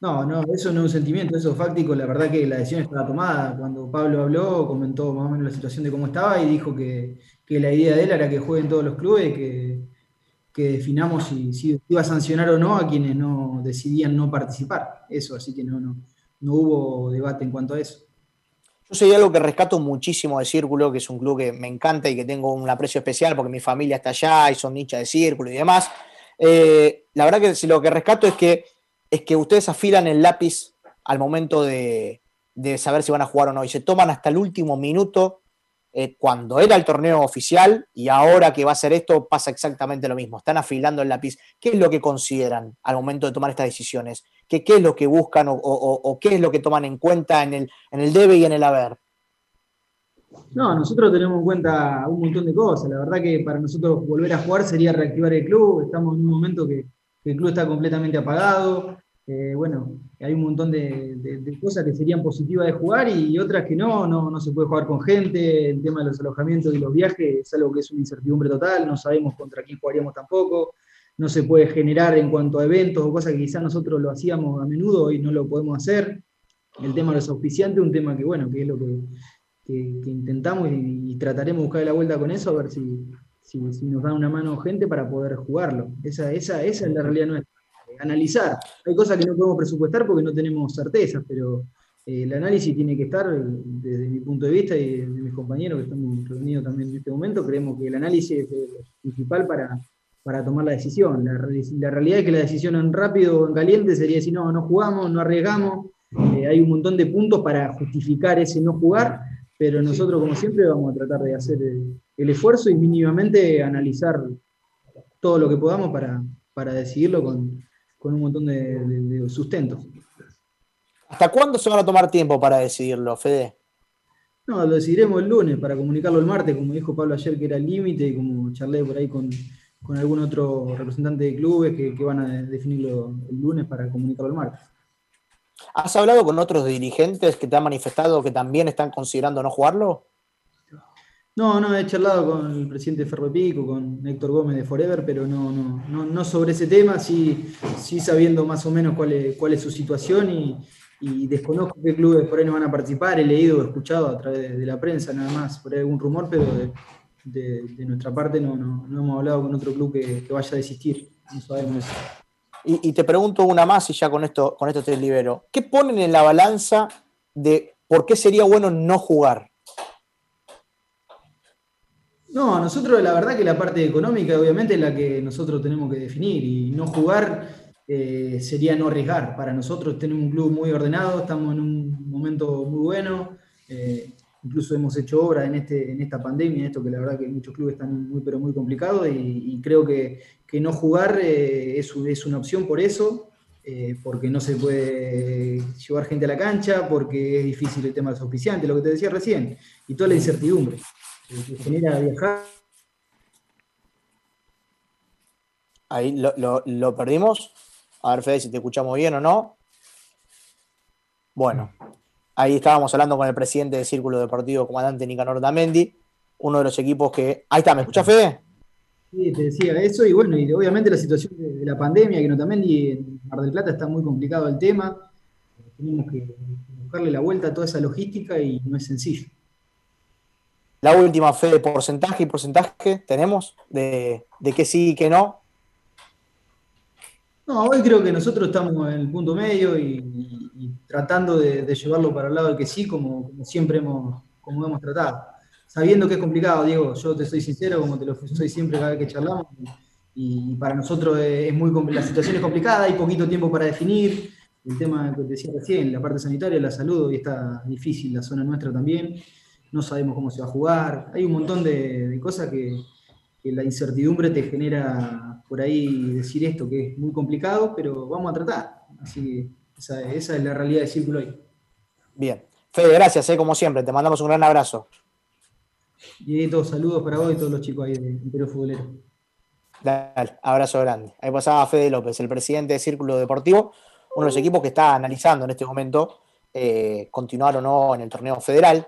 S17: No, no, eso no es un sentimiento, eso es fáctico. La verdad que la decisión estaba tomada. Cuando Pablo habló, comentó más o menos la situación de cómo estaba y dijo que, que la idea de él era que jueguen todos los clubes, que, que definamos si, si iba a sancionar o no a quienes no decidían no participar. Eso, así que no, no, no hubo debate en cuanto a eso.
S1: Yo sé algo que rescato muchísimo de Círculo, que es un club que me encanta y que tengo un aprecio especial porque mi familia está allá y son hinchas de Círculo y demás. Eh, la verdad que lo que rescato es que, es que ustedes afilan el lápiz al momento de, de saber si van a jugar o no y se toman hasta el último minuto eh, cuando era el torneo oficial y ahora que va a ser esto pasa exactamente lo mismo. Están afilando el lápiz. ¿Qué es lo que consideran al momento de tomar estas decisiones? ¿Qué, es lo que buscan o, qué es lo que toman en cuenta en el, en el debe y en el haber?
S17: No, nosotros tenemos en cuenta un montón de cosas. La verdad que para nosotros volver a jugar sería reactivar el club. Estamos en un momento que el club está completamente apagado. Eh, bueno, hay un montón de, cosas que serían positivas de jugar y otras que no, no, se puede jugar con gente. El tema de los alojamientos y los viajes es algo que es una incertidumbre total. No sabemos contra quién jugaríamos tampoco. No se puede generar en cuanto a eventos o cosas que quizás nosotros lo hacíamos a menudo y no lo podemos hacer. El tema de los auspiciantes, un tema que, bueno, que es lo que, intentamos y, trataremos de buscar la vuelta con eso, a ver si, nos dan una mano gente para poder jugarlo. Esa, esa, esa es la realidad nuestra. Eh, Analizar. Hay cosas que no podemos presupuestar porque no tenemos certezas, pero eh, el análisis tiene que estar, eh, desde mi punto de vista y de mis compañeros que estamos reunidos también en este momento, creemos que el análisis es el principal para, para tomar la decisión. La, reali- la realidad es que la decisión en rápido o en caliente sería decir, no, no jugamos, no arriesgamos. Eh, hay un montón de puntos para justificar ese no jugar, pero nosotros, como siempre, vamos a tratar de hacer el, el esfuerzo y mínimamente analizar todo lo que podamos para, para decidirlo con, con un montón de, de- de sustentos.
S1: ¿Hasta cuándo se van a tomar tiempo para decidirlo, Fede?
S17: No, lo decidiremos el lunes para comunicarlo el martes, como dijo Pablo ayer que era el límite, y como charlé por ahí con, con algún otro representante de clubes que, que van a definirlo el lunes para comunicarlo el martes.
S1: ¿Has hablado con otros dirigentes que te han manifestado que también están considerando no jugarlo?
S17: No, no, he charlado con el presidente de Ferropico, con Héctor Gómez de Forever, pero no, no, no, no sobre ese tema, sí, sí sabiendo más o menos cuál es, su situación y, desconozco qué clubes por ahí no van a participar, he leído, escuchado a través de, la prensa nada más, por ahí algún rumor, pero de, nuestra parte no, no, hemos hablado con otro club que, que vaya a desistir, no sabemos eso.
S1: Y, y te pregunto una más y ya con esto, con esto te libero. ¿Qué ponen en la balanza de por qué sería bueno no jugar?
S17: No, nosotros la verdad que la parte económica obviamente es la que nosotros tenemos que definir y no jugar eh, sería no arriesgar. Para nosotros tenemos un club muy ordenado, estamos en un momento muy bueno, eh, incluso hemos hecho obra en, este, en esta pandemia, esto que la verdad que muchos clubes están muy pero muy complicados y, creo que, que no jugar eh, es, es una opción por eso. porque no se puede llevar gente a la cancha, porque es difícil el tema de los auspiciantes, lo que te decía recién, y toda la incertidumbre que genera viajar.
S1: Ahí lo, lo- lo perdimos. A ver, Fede, si te escuchamos bien o no. Bueno, ahí estábamos hablando con el presidente del Círculo Deportivo, comandante Nicanor Damendi, uno de los equipos que. Ahí está, ¿me escucha Fede?
S17: Sí, te decía eso, y bueno, y obviamente la situación de, de la pandemia, que no también y en Mar del Plata está muy complicado el tema. Tenemos que buscarle la vuelta a toda esa logística y no es sencillo.
S1: La última, Fede, porcentaje y porcentaje tenemos de, de que sí y que no.
S17: No, hoy creo que nosotros estamos en el punto medio y, y- y tratando de, de llevarlo para el lado del que sí, como, como siempre hemos, como hemos tratado. Sabiendo que es complicado, Diego, yo te soy sincero, como te lo soy siempre cada vez que charlamos, y, y para nosotros es muy compl- la situación es complicada, hay poquito tiempo para definir. El tema que te decía recién, la parte sanitaria, la salud, hoy está difícil, la zona nuestra también. No sabemos cómo se va a jugar. Hay un montón de, de cosas que, que la incertidumbre te genera por ahí decir esto, que es muy complicado, pero vamos a tratar. Así que esa, esa es la realidad del círculo hoy.
S1: Bien. Fede, gracias, eh, como siempre. Te mandamos un gran abrazo.
S17: Y todos saludos para vos y todos los chicos ahí de Imperio Futbolero.
S1: Dale, abrazo grande. Ahí pasaba Fede López, el presidente de Círculo Deportivo, uno de los equipos que está analizando en este momento eh, continuar o no en el torneo federal.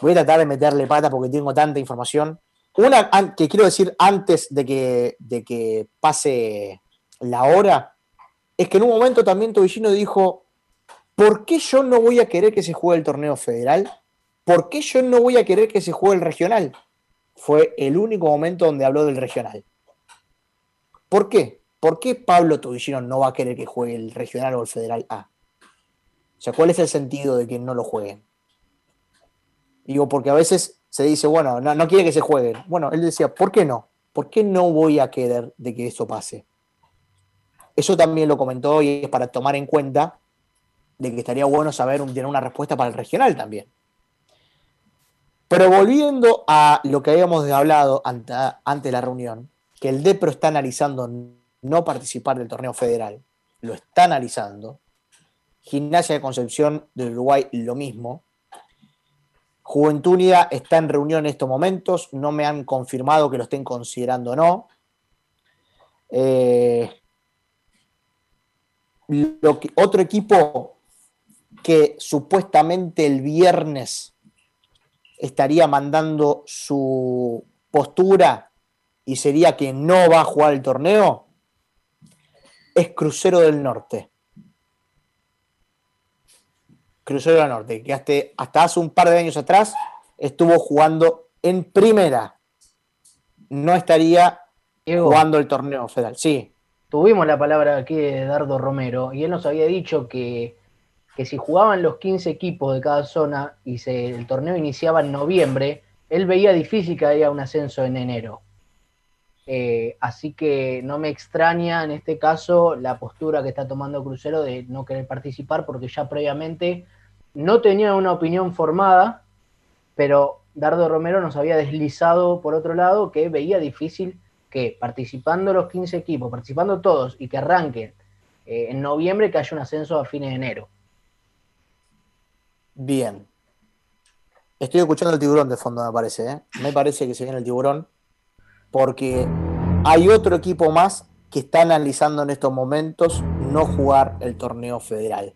S1: Voy a tratar de meterle pata porque tengo tanta información. Una que quiero decir antes de que, de que pase la hora, es que en un momento también Tobillino dijo, ¿por qué yo no voy a querer que se juegue el torneo federal? ¿Por qué yo no voy a querer que se juegue el regional? Fue el único momento donde habló del regional. ¿Por qué? ¿Por qué Pablo Tobillino no va a querer que juegue el regional o el federal A? O sea, ¿cuál es el sentido de que no lo jueguen? Digo, porque a veces se dice, bueno, no, no quiere que se jueguen. Bueno, él decía, ¿por qué no? ¿Por qué no voy a querer de que eso pase? Eso también lo comentó y es para tomar en cuenta de que estaría bueno saber, tener una respuesta para el regional también. Pero volviendo a lo que habíamos hablado ante, antes de la reunión, que el DEPRO está analizando no participar del torneo federal, lo está analizando. Gimnasia de Concepción del Uruguay, lo mismo. Juventud Unida está en reunión en estos momentos, no me han confirmado que lo estén considerando o no. Eh, otro equipo que supuestamente el viernes estaría mandando su postura y sería que no va a jugar el torneo es Crucero del Norte. Crucero del Norte, que hasta, hasta hace un par de años atrás estuvo jugando en primera. No estaría
S2: Diego.
S1: jugando el torneo federal. Sí,
S2: Tuvimos la palabra aquí de Dardo Romero y él nos había dicho que, que si jugaban los 15 equipos de cada zona y se, el torneo iniciaba en noviembre, él veía difícil que haya un ascenso en enero. Eh, así que no me extraña en este caso la postura que está tomando Crucero de no querer participar porque ya previamente no tenía una opinión formada, pero Dardo Romero nos había deslizado por otro lado que veía difícil que participando los 15 equipos, participando todos y que arranquen eh, en noviembre, que haya un ascenso a fines de enero.
S1: bien. Estoy escuchando el tiburón de fondo, me parece. ¿eh? Me parece que se viene el tiburón. Porque hay otro equipo más que está analizando en estos momentos no jugar el torneo federal.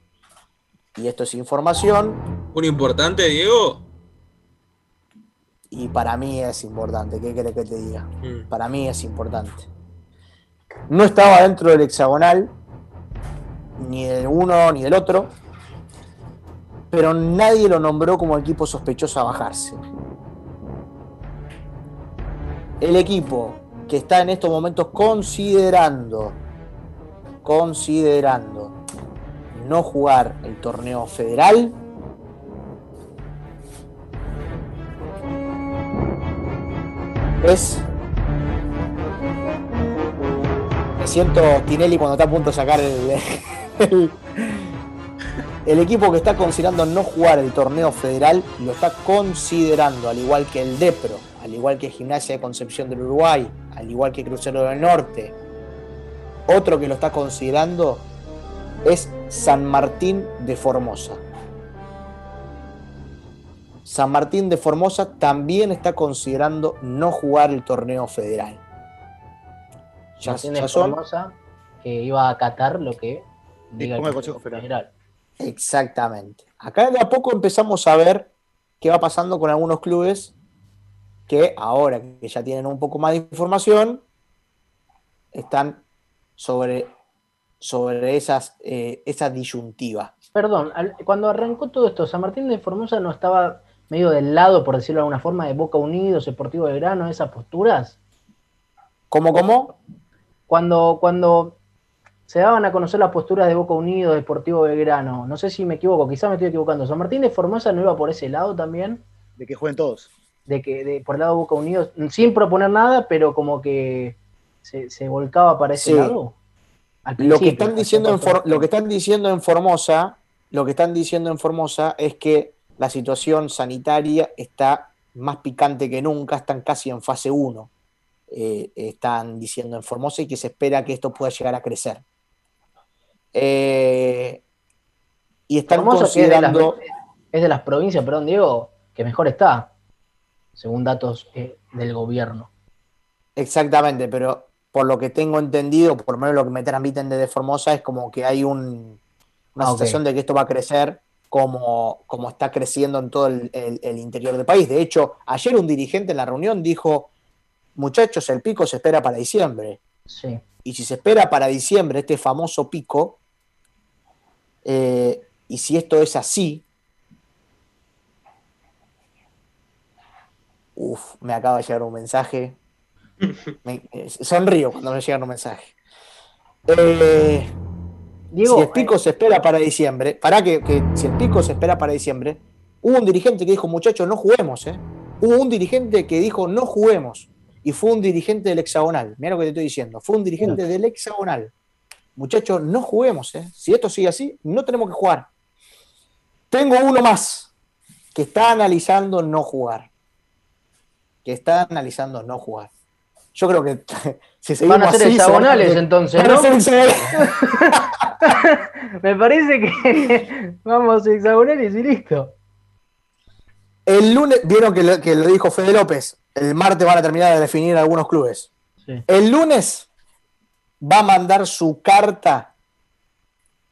S1: Y esto es información
S4: ¿Un importante, Diego?
S1: y para mí es importante. ¿Qué querés que te diga?
S4: Mm.
S1: Para mí es importante. No estaba dentro del hexagonal, ni del uno ni del otro, pero nadie lo nombró como equipo sospechoso a bajarse. El equipo que está en estos momentos considerando, considerando no jugar el torneo federal, es me siento Tinelli cuando está a punto de sacar el, el, el equipo que está considerando no jugar el torneo federal lo está considerando, al igual que el DEPRO, al igual que Gimnasia de Concepción del Uruguay, al igual que Crucero del Norte. Otro que lo está considerando es San Martín de Formosa. San Martín de Formosa también está considerando no jugar el torneo federal. Ya,
S2: Martín
S1: ya
S2: de
S1: son
S2: Formosa, que iba a acatar lo que diga el
S16: Consejo
S2: Federal.
S1: Exactamente. Acá de a poco empezamos a ver qué va pasando con algunos clubes que ahora que ya tienen un poco más de información, están sobre, sobre esas, eh, esa disyuntiva.
S2: Perdón, al- cuando arrancó todo esto, San Martín de Formosa no estaba medio del lado, por decirlo de alguna forma, de Boca Unidos, Deportivo de Grano, esas posturas.
S1: ¿Cómo, cómo?
S2: Cuando, cuando se daban a conocer las posturas de Boca Unidos, Deportivo Belgrano, no sé si me equivoco, quizá me estoy equivocando. ¿San Martín de Formosa no iba por ese lado también?
S16: De que jueguen todos.
S2: De que de, por el lado de Boca Unidos, sin proponer nada, pero como que se, se volcaba para ese
S1: Sí.
S2: lado.
S1: Lo que, están diciendo en For- lo que están diciendo en Formosa, lo que están diciendo en Formosa es que la situación sanitaria está más picante que nunca, están casi en fase 1. eh, están diciendo en Formosa y que se espera que esto pueda llegar a crecer. Eh, y están
S2: Formosa, es de, las, es de las provincias, perdón, Diego, que mejor está, según datos eh, del gobierno.
S1: Exactamente, pero por lo que tengo entendido, por lo menos lo que me transmiten desde Formosa, es como que hay un, una
S2: Ah,
S1: sensación de que esto va a crecer como, como está creciendo en todo el, el- el interior del país. De hecho, ayer un dirigente en la reunión dijo, muchachos, el pico se espera para diciembre.
S2: Sí.
S1: Y si se espera para diciembre este famoso pico, eh, y si esto es así, Uf, me acaba de llegar un mensaje. Me- eh, sonrío cuando me llega un mensaje. Eh,
S2: Diego,
S1: si el pico se espera para diciembre, para que, que si el pico se espera para diciembre, hubo un dirigente que dijo, muchachos, no juguemos, ¿eh? Hubo un dirigente que dijo, no juguemos. Y fue un dirigente del hexagonal. Mira lo que te estoy diciendo. Fue un dirigente del hexagonal. Muchachos, no juguemos, ¿eh? Si esto sigue así, no tenemos que jugar. Tengo uno más que está analizando no jugar. Que está analizando no jugar. Yo creo que si seguimos
S2: Van a ser
S1: así,
S2: hexagonales entonces,
S1: van a
S2: ¿no?
S1: ser hexagonales.
S2: Me parece que vamos a hexagonales y listo.
S1: El lunes, vieron que lo, que lo dijo Fede López, el martes van a terminar de definir algunos clubes.
S2: Sí.
S1: El lunes va a mandar su carta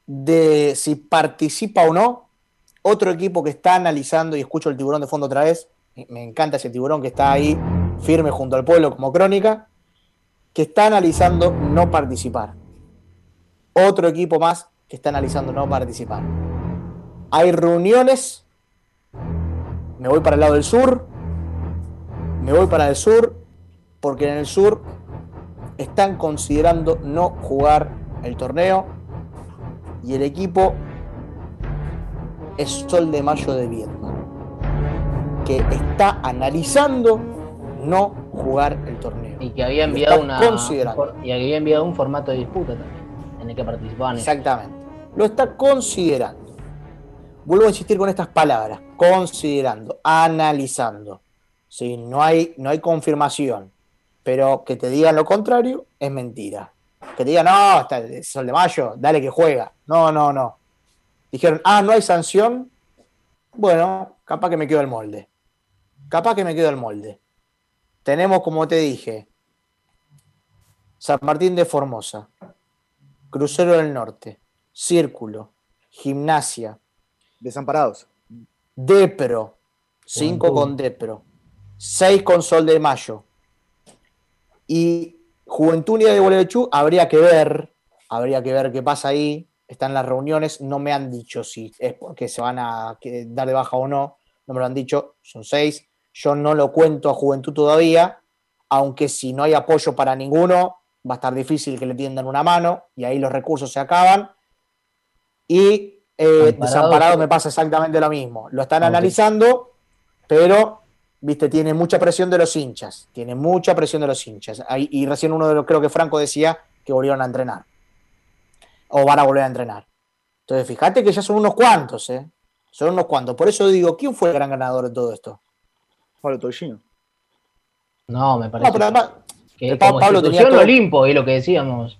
S1: de si participa o no otro equipo que está analizando, y escucho el tiburón de fondo otra vez, me encanta ese tiburón que está ahí firme junto al pueblo como crónica, que está analizando no participar. Otro equipo más que está analizando no participar. Hay reuniones me voy para el lado del sur, me voy para el sur, porque en el sur están considerando no jugar el torneo y el equipo es Sol de Mayo de Viedma, que está analizando no jugar el torneo.
S2: Y que había enviado una y había enviado un formato de disputa también, en el que participaban.
S1: Exactamente. Lo está considerando. Vuelvo a insistir con estas palabras. Considerando, analizando. Sí, no, hay, no hay confirmación. Pero que te digan lo contrario es mentira. Que te digan, no, está el Sol de Mayo, dale que juega. No, no, no. Dijeron, ah, no hay sanción. Bueno, capaz que me quedo el molde. Capaz que me quedo el molde. Tenemos, como te dije, San Martín de Formosa, Crucero del Norte, Círculo, Gimnasia,
S16: Desamparados.
S1: Depro, 5 con Depro, 6 con Sol de Mayo. Y Juventud Unida de Gualeguaychú habría que ver, habría que ver qué pasa ahí. Están las reuniones, no me han dicho si es porque se van a que- dar de baja o no, no me lo han dicho, son 6. Yo no lo cuento a Juventud todavía, aunque si no hay apoyo para ninguno, va a estar difícil que le tiendan una mano y ahí los recursos se acaban. Y eh,
S2: Amparado,
S1: desamparado me pasa exactamente lo mismo. Lo están analizando, pero viste, tiene mucha presión de los hinchas. Tiene mucha presión de los hinchas. Ahí- y recién uno de los, creo que Franco decía que volvieron a entrenar. O van a volver a entrenar. Entonces, fíjate que ya son unos cuantos, ¿eh? Son unos cuantos. Por eso digo, ¿quién fue el gran ganador de todo esto?
S16: Pablo Tollino.
S2: No, me parece
S1: No, pero además,
S2: que como
S1: Pablo tenía todo-
S2: Olimpo, es lo que decíamos.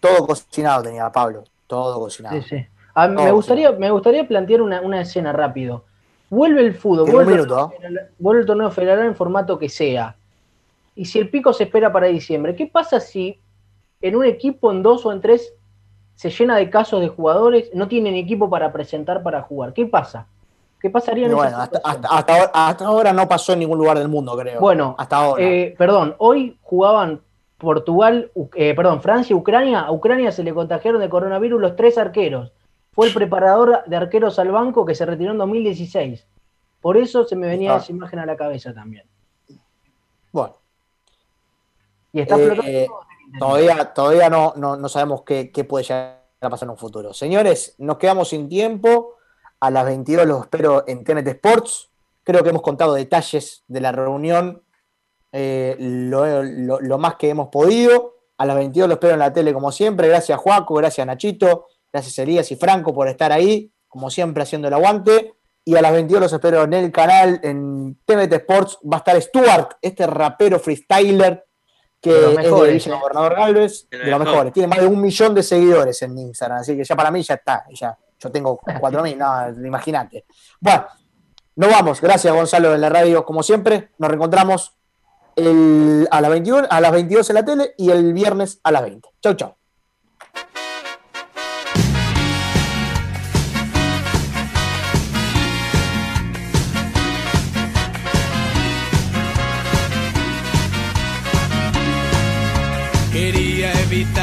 S1: todo cocinado tenía Pablo. Todo cocinado.
S2: Sí, sí. Ah, me, gustaría, me gustaría plantear una, una escena rápido. Vuelve el fútbol, vuelve, el
S1: minuto,
S2: vuelve el torneo federal en formato que sea. Y si el pico se espera para diciembre, ¿qué pasa si en un equipo, en dos o en tres, se llena de casos de jugadores, no tienen equipo para presentar para jugar? ¿Qué pasa? ¿Qué pasaría en esa
S1: bueno, hasta, hasta- hasta ahora, hasta ahora no pasó en ningún lugar del mundo, creo.
S2: Bueno,
S1: hasta ahora.
S2: Eh, perdón, hoy jugaban Portugal, eh, perdón, Francia y Ucrania. A Ucrania se le contagiaron de coronavirus los tres arqueros. Fue el preparador de arqueros al banco que se retiró en 2016. Por eso se me venía esa imagen a la cabeza también.
S1: Bueno.
S2: Y está
S1: Eh, eh, todavía todavía no, no, no sabemos qué, qué puede llegar a pasar en un futuro. Señores, nos quedamos sin tiempo. A las 22 los espero en TNT Sports. Creo que hemos contado detalles de la reunión eh, lo, lo- lo más que hemos podido. A las 22 los espero en la tele como siempre. Gracias Juaco, gracias Nachito, gracias Elías y Franco por estar ahí, como siempre haciendo el aguante. Y a las 22 los espero en el canal, en TNT Sports. Va a estar Stuart, este rapero freestyler que
S2: De los
S1: es de
S2: mejores,
S1: Villa. Gobernador Galvez, de los
S4: mejor.
S1: mejores. Tiene más de un millón de seguidores en Instagram, así que ya para mí ya está. Ya, yo tengo 4.000, no, imagínate. Bueno, nos vamos. Gracias, Gonzalo, de la radio, como siempre. Nos reencontramos el- a, las 21, a las 22 en la tele y el viernes a las 20. Chau, chau.
S18: Quería evitar.